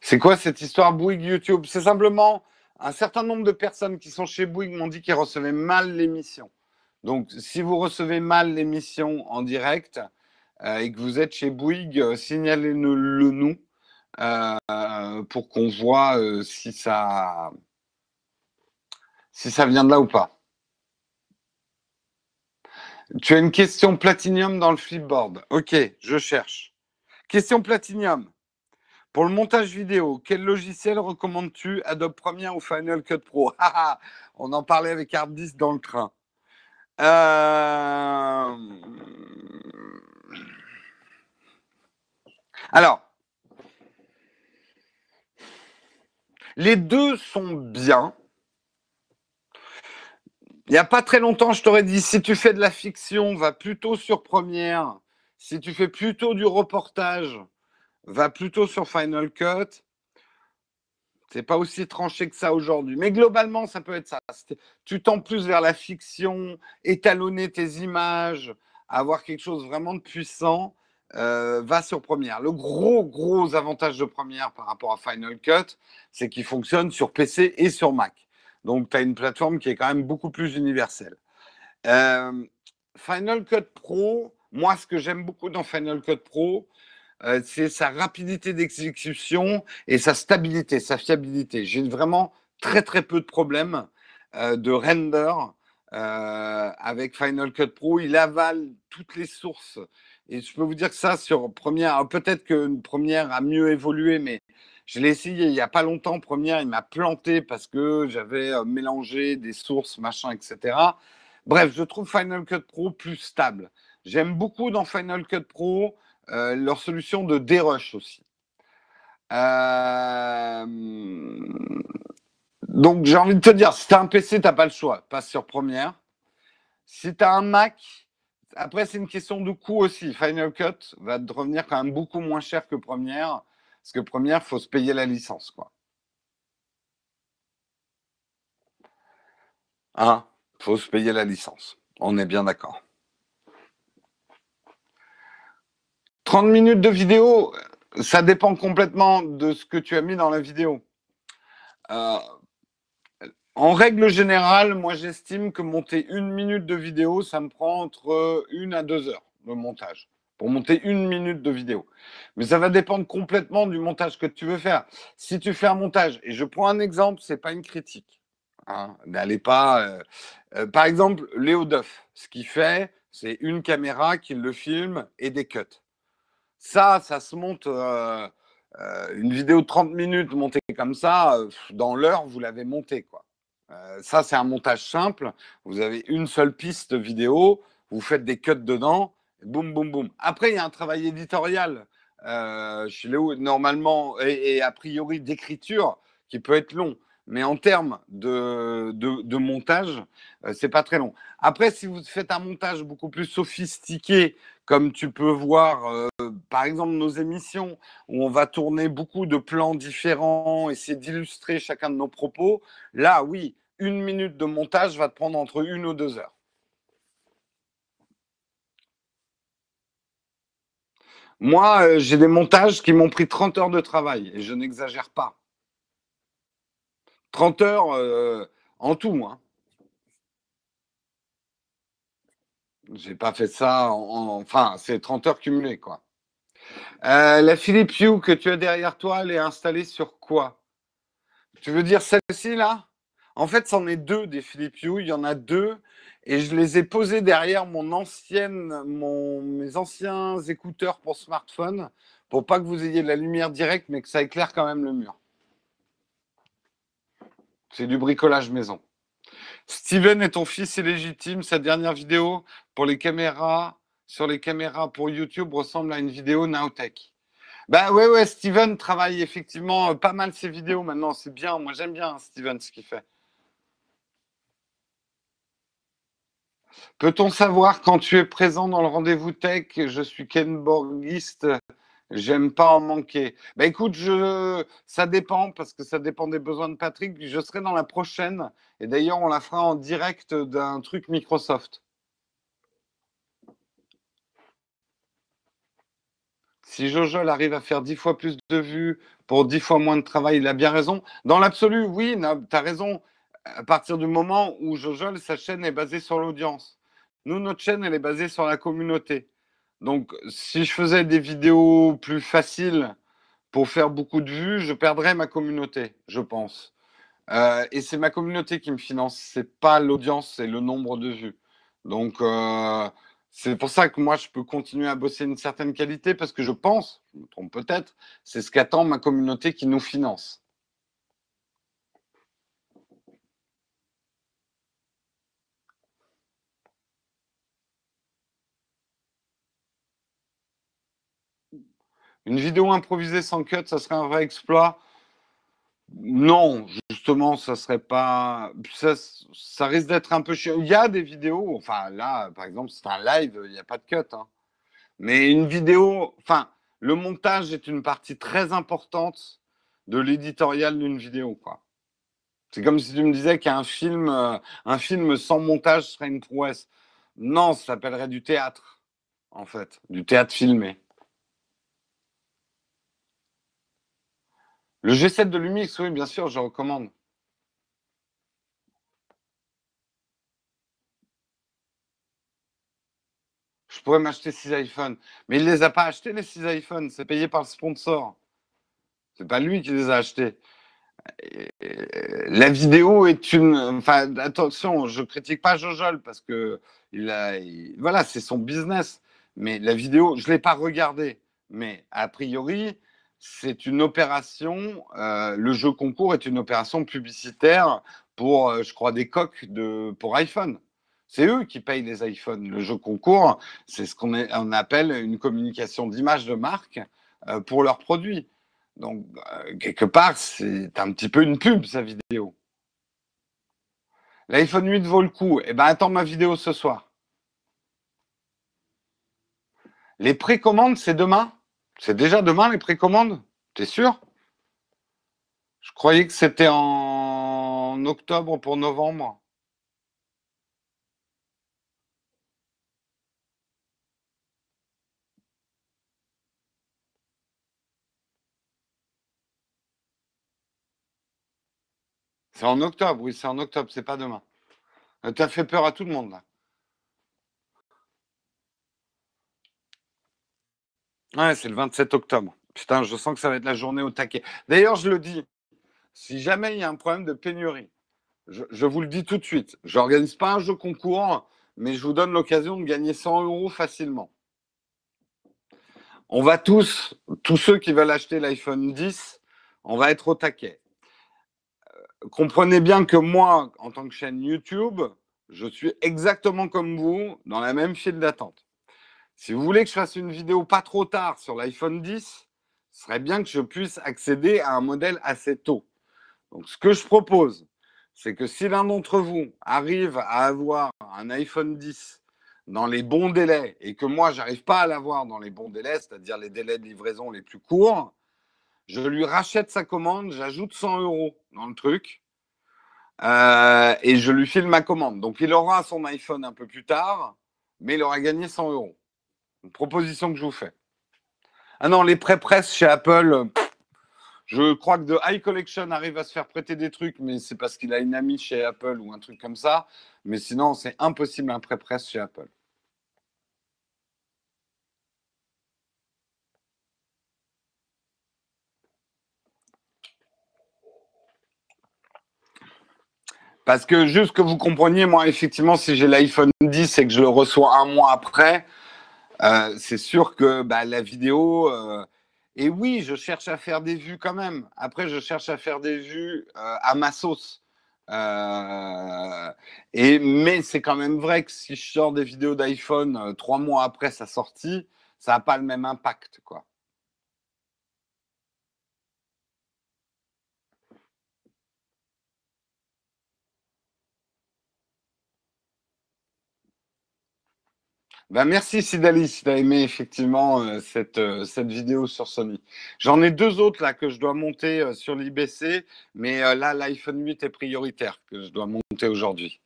C'est quoi cette histoire Bouygues YouTube? C'est simplement un certain nombre de personnes qui sont chez Bouygues m'ont dit qu'ils recevaient mal l'émission. Donc, si vous recevez mal l'émission en direct, et que vous êtes chez Bouygues, euh, signalez-le nous euh, pour qu'on voit si ça si vient de là ou pas. Tu as une question platinium dans le flipboard. Ok, je cherche. Question platinium. Pour le montage vidéo, quel logiciel recommandes-tu Adobe Premiere ou Final Cut Pro? Ah, ah, On en parlait avec Hardis dans le train. Euh, alors, les deux sont bien. Il n'y a pas très longtemps, je t'aurais dit, si tu fais de la fiction, va plutôt sur Premiere. Si tu fais plutôt du reportage, va plutôt sur Final Cut. C'est pas aussi tranché que ça aujourd'hui. Mais globalement, ça peut être ça. Tu tends plus vers la fiction, étalonner tes images, avoir quelque chose vraiment de puissant. Euh, va sur Premiere. Le gros, gros avantage de Premiere par rapport à Final Cut, c'est qu'il fonctionne sur PC et sur Mac. Donc, tu as une plateforme qui est quand même beaucoup plus universelle. Euh, Final Cut Pro, moi, ce que j'aime beaucoup dans Final Cut Pro, euh, c'est sa rapidité d'exécution et sa stabilité, sa fiabilité. J'ai vraiment très très peu de problèmes de render avec Final Cut Pro. Il avale toutes les sources. Et je peux vous dire que ça, sur Première, peut-être que Première a mieux évolué, mais je l'ai essayé il n'y a pas longtemps. Première, il m'a planté parce que j'avais mélangé des sources, machin, etc. Bref, je trouve Final Cut Pro plus stable. J'aime beaucoup dans Final Cut Pro euh, leur solution de dérush aussi. Euh, donc j'ai envie de te dire, si tu as un PC, tu n'as pas le choix, passe sur Premiere. Si tu as un Mac, après c'est une question de coût aussi. Final Cut va te revenir quand même beaucoup moins cher que Premiere, parce que Premiere, il faut se payer la licence. quoi. Faut se payer la licence. On est bien d'accord. 30 minutes de vidéo, ça dépend complètement de ce que tu as mis dans la vidéo. Euh, en règle générale, moi j'estime que monter une minute de vidéo, ça me prend entre une à deux heures de montage pour monter une minute de vidéo. Mais ça va dépendre complètement du montage que tu veux faire. Si tu fais un montage, et je prends un exemple, c'est pas une critique. Hein, N'allez pas. Euh, euh, par exemple, Léo Duff, ce qu'il fait, c'est une caméra qui le filme et des cuts. Ça, ça se monte. Euh, une vidéo de 30 minutes montée comme ça, dans l'heure, vous l'avez montée. Quoi. Ça, c'est un montage simple. Vous avez une seule piste vidéo, vous faites des cuts dedans, boum, boum, boum. Après, il y a un travail éditorial chez Léo, normalement, et a priori d'écriture, qui peut être long mais en termes de, de, montage, euh, c'est pas très long. Après, si vous faites un montage beaucoup plus sophistiqué, comme tu peux voir, euh, par exemple, nos émissions, où on va tourner beaucoup de plans différents, essayer d'illustrer chacun de nos propos, là, oui, une minute de montage va te prendre entre une ou deux heures. Moi, euh, j'ai des montages qui m'ont pris 30 heures de travail, et je n'exagère pas. 30 heures euh, en tout. Hein. J'ai pas fait ça, en, enfin, c'est 30 heures cumulées, quoi. Euh, la Philips Hue que tu as derrière toi, elle est installée sur quoi? Tu veux dire celle-ci, là? En fait, c'en est deux des Philips Hue. Il y en a deux. Et je les ai posés derrière mon ancienne, mon, mes anciens écouteurs pour smartphone pour pas que vous ayez de la lumière directe, mais que ça éclaire quand même le mur. C'est du bricolage maison. Steven est ton fils illégitime. Sa dernière vidéo pour les caméras, sur les caméras pour YouTube ressemble à une vidéo Nowtech. Bah ouais, ouais, Steven travaille effectivement euh, pas mal ses vidéos maintenant. C'est bien. Moi, j'aime bien Steven ce qu'il fait. Peut-on savoir quand tu es présent dans le rendez-vous tech? Je suis Ken Borgiste. J'aime pas en manquer. Bah écoute, je... ça dépend parce que ça dépend des besoins de Patrick. Je serai dans la prochaine et d'ailleurs on la fera en direct d'un truc Microsoft. Si Jojol arrive à faire dix fois plus de vues pour dix fois moins de travail, il a bien raison. Dans l'absolu, oui, tu as raison. À partir du moment où Jojol, sa chaîne est basée sur l'audience. Nous, notre chaîne, elle est basée sur la communauté. Donc, si je faisais des vidéos plus faciles pour faire beaucoup de vues, je perdrais ma communauté, je pense. Euh, et c'est ma communauté qui me finance, c'est pas l'audience, c'est le nombre de vues. Donc, euh, C'est pour ça que moi, je peux continuer à bosser une certaine qualité parce que je pense, je me trompe peut-être, c'est ce qu'attend ma communauté qui nous finance. Une vidéo improvisée sans cut, ça serait un vrai exploit Non, justement, ça serait pas. Ça, risque d'être un peu chiant. Il y a des vidéos, enfin là, par exemple, c'est un live, il n'y a pas de cut. Hein. Mais une vidéo, enfin, le montage est une partie très importante de l'éditorial d'une vidéo, quoi. C'est comme si tu me disais qu'un film, euh, un film sans montage serait une prouesse. Non, ça s'appellerait du théâtre, en fait, du théâtre filmé. Le G7 de Lumix, oui, bien sûr, je recommande. Je pourrais m'acheter 6 iPhones. Mais il ne les a pas achetés, les 6 iPhones. C'est payé par le sponsor. C'est pas lui qui les a achetés. La vidéo est une. Enfin, attention, je critique pas Jojol parce que voilà, c'est son business. Mais la vidéo, je l'ai pas regardée. Mais a priori, c'est une opération, euh, le jeu concours est une opération publicitaire pour, euh, je crois, des coques pour iPhone. C'est eux qui payent les iPhones. Le jeu concours, c'est ce qu'on on appelle une communication d'image de marque euh, pour leurs produits. Donc, quelque part, c'est un petit peu une pub, sa vidéo. L'iPhone 8 vaut le coup. Eh ben, attends ma vidéo ce soir. Les précommandes, c'est demain? C'est déjà demain les précommandes? T'es sûr? Je croyais que c'était en octobre pour novembre. C'est en octobre, oui, c'est en octobre, c'est pas demain. Euh, tu as fait peur à tout le monde là. Ouais, c'est le 27 octobre. Putain, je sens que ça va être la journée au taquet. D'ailleurs, je le dis, si jamais il y a un problème de pénurie, je, vous le dis tout de suite, je n'organise pas un jeu concours, mais je vous donne l'occasion de gagner 100 euros facilement. On va tous, tous ceux qui veulent acheter l'iPhone 10, on va être au taquet. Euh, comprenez bien que moi, en tant que chaîne YouTube, je suis exactement comme vous, dans la même file d'attente. Si vous voulez que je fasse une vidéo pas trop tard sur l'iPhone 10, ce serait bien que je puisse accéder à un modèle assez tôt. Donc, ce que je propose, c'est que si l'un d'entre vous arrive à avoir un iPhone 10 dans les bons délais et que moi, j'arrive pas à l'avoir dans les bons délais, c'est-à-dire les délais de livraison les plus courts, je lui rachète sa commande, j'ajoute 100 euros dans le truc euh, et je lui file ma commande. Donc, il aura son iPhone un peu plus tard, mais il aura gagné 100 euros. Une proposition que je vous fais. Ah non, les pré-presse chez Apple, euh, je crois que de High Collection arrive à se faire prêter des trucs, mais c'est parce qu'il a une amie chez Apple ou un truc comme ça. Mais sinon, c'est impossible un pré-presse chez Apple. Parce que juste que vous compreniez, moi, effectivement, si j'ai l'iPhone 10 et que je le reçois un mois après, euh, c'est sûr que bah, la vidéo. Euh, et oui, je cherche à faire des vues quand même. Après, je cherche à faire des vues euh, à ma sauce. et, mais c'est quand même vrai que si je sors des vidéos d'iPhone trois mois après sa sortie, ça n'a pas le même impact. quoi. Bah, merci Sidali si tu as aimé effectivement euh, cette, euh, cette vidéo sur Sony. J'en ai deux autres là que je dois monter euh, sur l'IBC, mais là l'iPhone 8 est prioritaire que je dois monter aujourd'hui.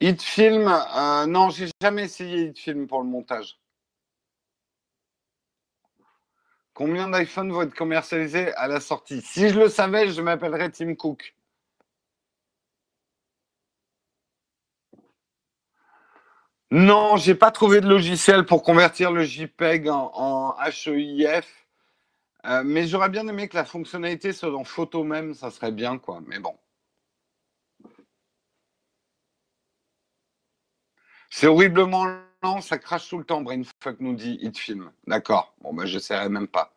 Hitfilm, non, j'ai jamais essayé Hitfilm pour le montage. Combien d'iPhone vont être commercialisés à la sortie? Si je le savais, je m'appellerais Tim Cook. Non, j'ai pas trouvé de logiciel pour convertir le JPEG en, HEIF. Euh, mais j'aurais bien aimé que la fonctionnalité soit dans photo même, ça serait bien, quoi. Mais bon. C'est horriblement lent, ça crache tout le temps, Brainfuck nous dit Hitfilm. D'accord. Bon, ben, j'essaierai même pas.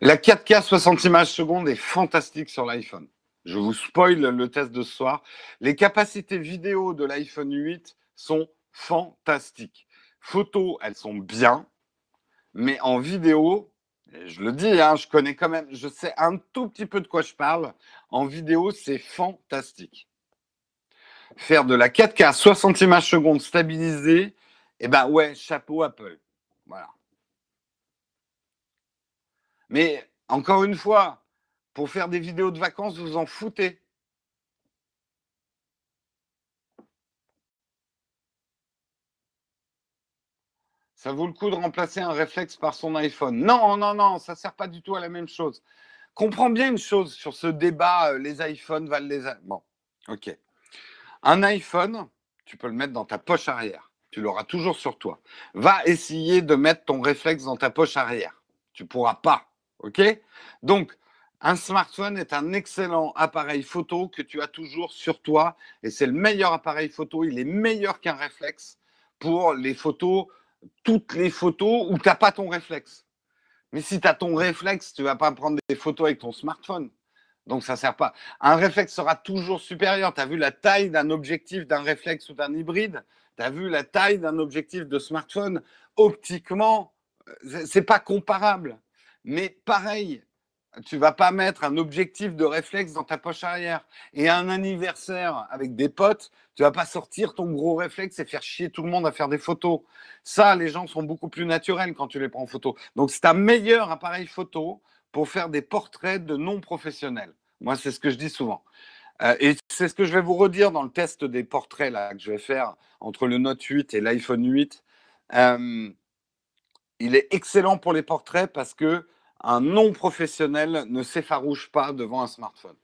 La 4K 60 images secondes est fantastique sur l'iPhone. Je vous spoil le test de ce soir. Les capacités vidéo de l'iPhone 8 sont fantastiques. Photos, elles sont bien, mais en vidéo, je le dis, hein, je connais quand même, je sais un tout petit peu de quoi je parle. En vidéo, c'est fantastique. Faire de la 4K à 60 images secondes stabilisée, eh ben ouais, chapeau Apple. Voilà. Mais encore une fois, pour faire des vidéos de vacances, vous en foutez. Ça vaut le coup de remplacer un réflexe par son iPhone. Non, non, non, ça ne sert pas du tout à la même chose. Comprends bien une chose sur ce débat, euh, les iPhones valent les... Bon, ok. Un iPhone, tu peux le mettre dans ta poche arrière. Tu l'auras toujours sur toi. Va essayer de mettre ton réflexe dans ta poche arrière. Tu pourras pas. OK? Donc, un smartphone est un excellent appareil photo que tu as toujours sur toi et c'est le meilleur appareil photo. Il est meilleur qu'un réflexe pour les photos toutes les photos où tu n'as pas ton réflexe. Mais si tu as ton réflexe, tu ne vas pas prendre des photos avec ton smartphone. Donc ça sert pas. Un réflexe sera toujours supérieur. Tu as vu la taille d'un objectif d'un réflexe ou d'un hybride? Tu as vu la taille d'un objectif de smartphone? Optiquement, euh, c'est pas comparable. Mais pareil, tu vas pas mettre un objectif de réflexe dans ta poche arrière. Et un anniversaire avec des potes, tu vas pas sortir ton gros réflexe et faire chier tout le monde à faire des photos. Ça, les gens sont beaucoup plus naturels quand tu les prends en photo. Donc, c'est un meilleur appareil photo pour faire des portraits de non professionnels. Moi, c'est ce que je dis souvent. Euh, et c'est ce que je vais vous redire dans le test des portraits là, que je vais faire entre le Note 8 et l'iPhone 8. Euh, il est excellent pour les portraits parce que un non professionnel ne s'effarouche pas devant un smartphone.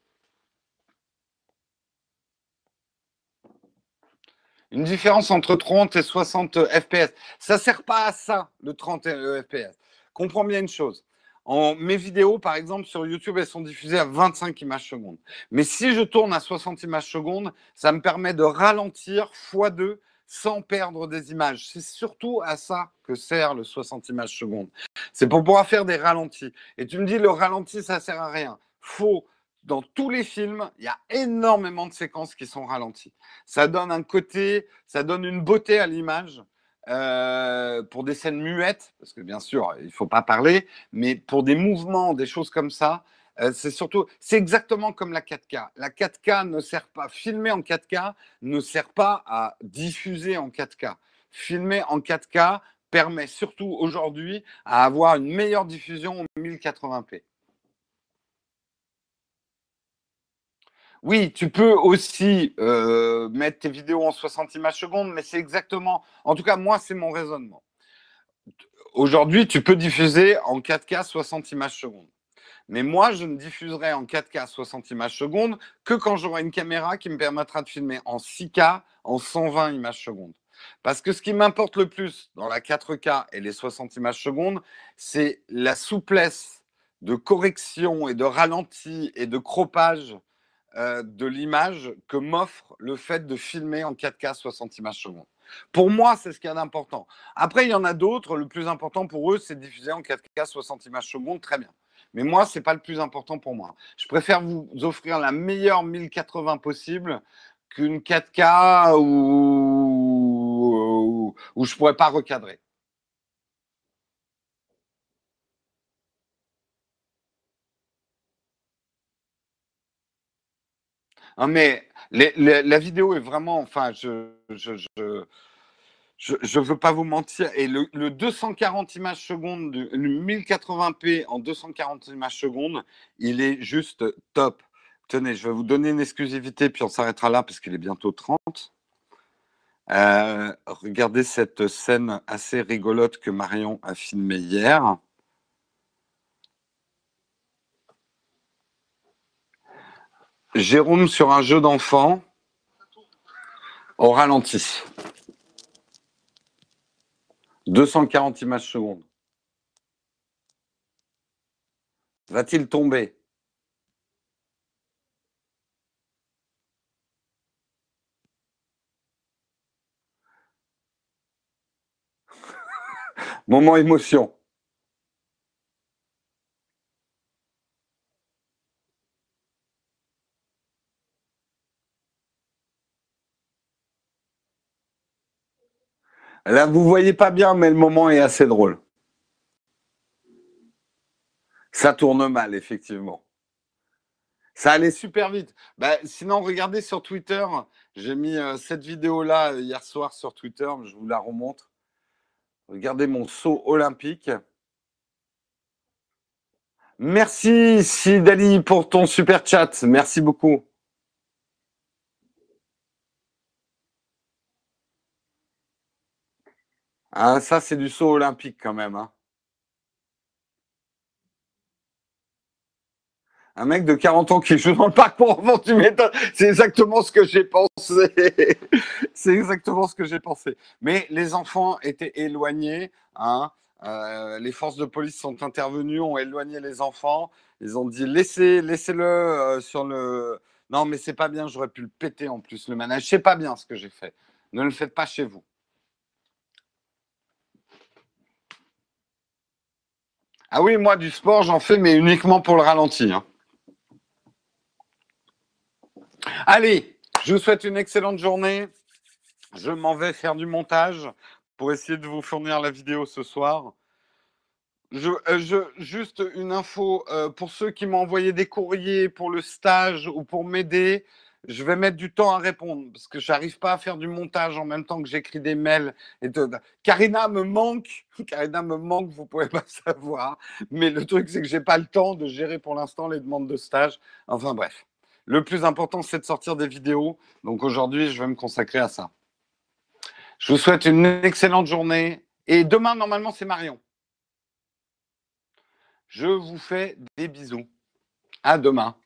Une différence entre 30 et 60 FPS. Ça ne sert pas à ça, le 30 FPS. Comprends bien une chose. En, mes vidéos, par exemple, sur YouTube, elles sont diffusées à 25 images secondes. Mais si je tourne à 60 images secondes, ça me permet de ralentir x2 sans perdre des images. C'est surtout à ça que sert le 60 images secondes. C'est pour pouvoir faire des ralentis. Et tu me dis, le ralenti, ça sert à rien. Faux. Dans tous les films, il y a énormément de séquences qui sont ralenties. Ça donne un côté, ça donne une beauté à l'image. Euh, pour des scènes muettes, parce que bien sûr, il ne faut pas parler, mais pour des mouvements, des choses comme ça, euh, c'est surtout, c'est exactement comme la 4K. La 4K ne sert pas, filmer en 4K ne sert pas à diffuser en 4K. Filmer en 4K permet surtout aujourd'hui à avoir une meilleure diffusion en 1080p. Oui, tu peux aussi euh, mettre tes vidéos en 60 images secondes, mais c'est exactement, en tout cas moi c'est mon raisonnement. Aujourd'hui, tu peux diffuser en 4K 60 images secondes. Mais moi, je ne diffuserai en 4K 60 images secondes que quand j'aurai une caméra qui me permettra de filmer en 6K en 120 images secondes. Parce que ce qui m'importe le plus dans la 4K et les 60 images secondes, c'est la souplesse de correction et de ralenti et de croppage euh, de l'image que m'offre le fait de filmer en 4K 60 images secondes. Pour moi, c'est ce qui est important. Après, il y en a d'autres. Le plus important pour eux, c'est de diffuser en 4K 60 images secondes. Très bien. Mais moi, ce n'est pas le plus important pour moi. Je préfère vous offrir la meilleure 1080 possible qu'une 4K où, où, je ne pourrais pas recadrer. Non, mais la vidéo est vraiment, enfin, je, je, je ne veux pas vous mentir. Et le, 240 images secondes, le 1080p en 240 images secondes, il est juste top. Tenez, je vais vous donner une exclusivité, puis on s'arrêtera là parce qu'il est bientôt 30. Euh, regardez cette scène assez rigolote que Marion a filmée hier. Jérôme sur un jeu d'enfant au ralenti. 240 images secondes. Va-t-il tomber? Moment émotion. Là, vous voyez pas bien, mais le moment est assez drôle. Ça tourne mal, effectivement. Ça allait super vite. Bah, sinon, regardez sur Twitter. J'ai mis euh, cette vidéo-là euh, hier soir sur Twitter. Je vous la remontre. Regardez mon saut olympique. Merci Sidali pour ton super chat. Merci beaucoup. Ah, ça, c'est du saut olympique quand même. Hein. Un mec de 40 ans qui joue dans le parc pour enfants, tu m'étonnes. C'est exactement ce que j'ai pensé. C'est exactement ce que j'ai pensé. Mais les enfants étaient éloignés. Hein. Euh, les forces de police sont intervenues, ont éloigné les enfants. Ils ont dit laissez, laissez-le euh, sur le. Non, mais c'est pas bien. J'aurais pu le péter en plus le manège. C'est pas bien ce que j'ai fait. Ne le faites pas chez vous. Ah oui, moi du sport, j'en fais, mais uniquement pour le ralenti. Hein. Allez, je vous souhaite une excellente journée. Je m'en vais faire du montage pour essayer de vous fournir la vidéo ce soir. Je, euh, juste une info euh, pour ceux qui m'ont envoyé des courriers pour le stage ou pour m'aider. Je vais mettre du temps à répondre parce que j'arrive pas à faire du montage en même temps que j'écris des mails. Et Karina me manque, Karina me manque, vous pouvez pas savoir. Mais le truc c'est que j'ai pas le temps de gérer pour l'instant les demandes de stage. Enfin bref. Le plus important, c'est de sortir des vidéos. Donc aujourd'hui, je vais me consacrer à ça. Je vous souhaite une excellente journée. Et demain, normalement, c'est Marion. Je vous fais des bisous. À demain.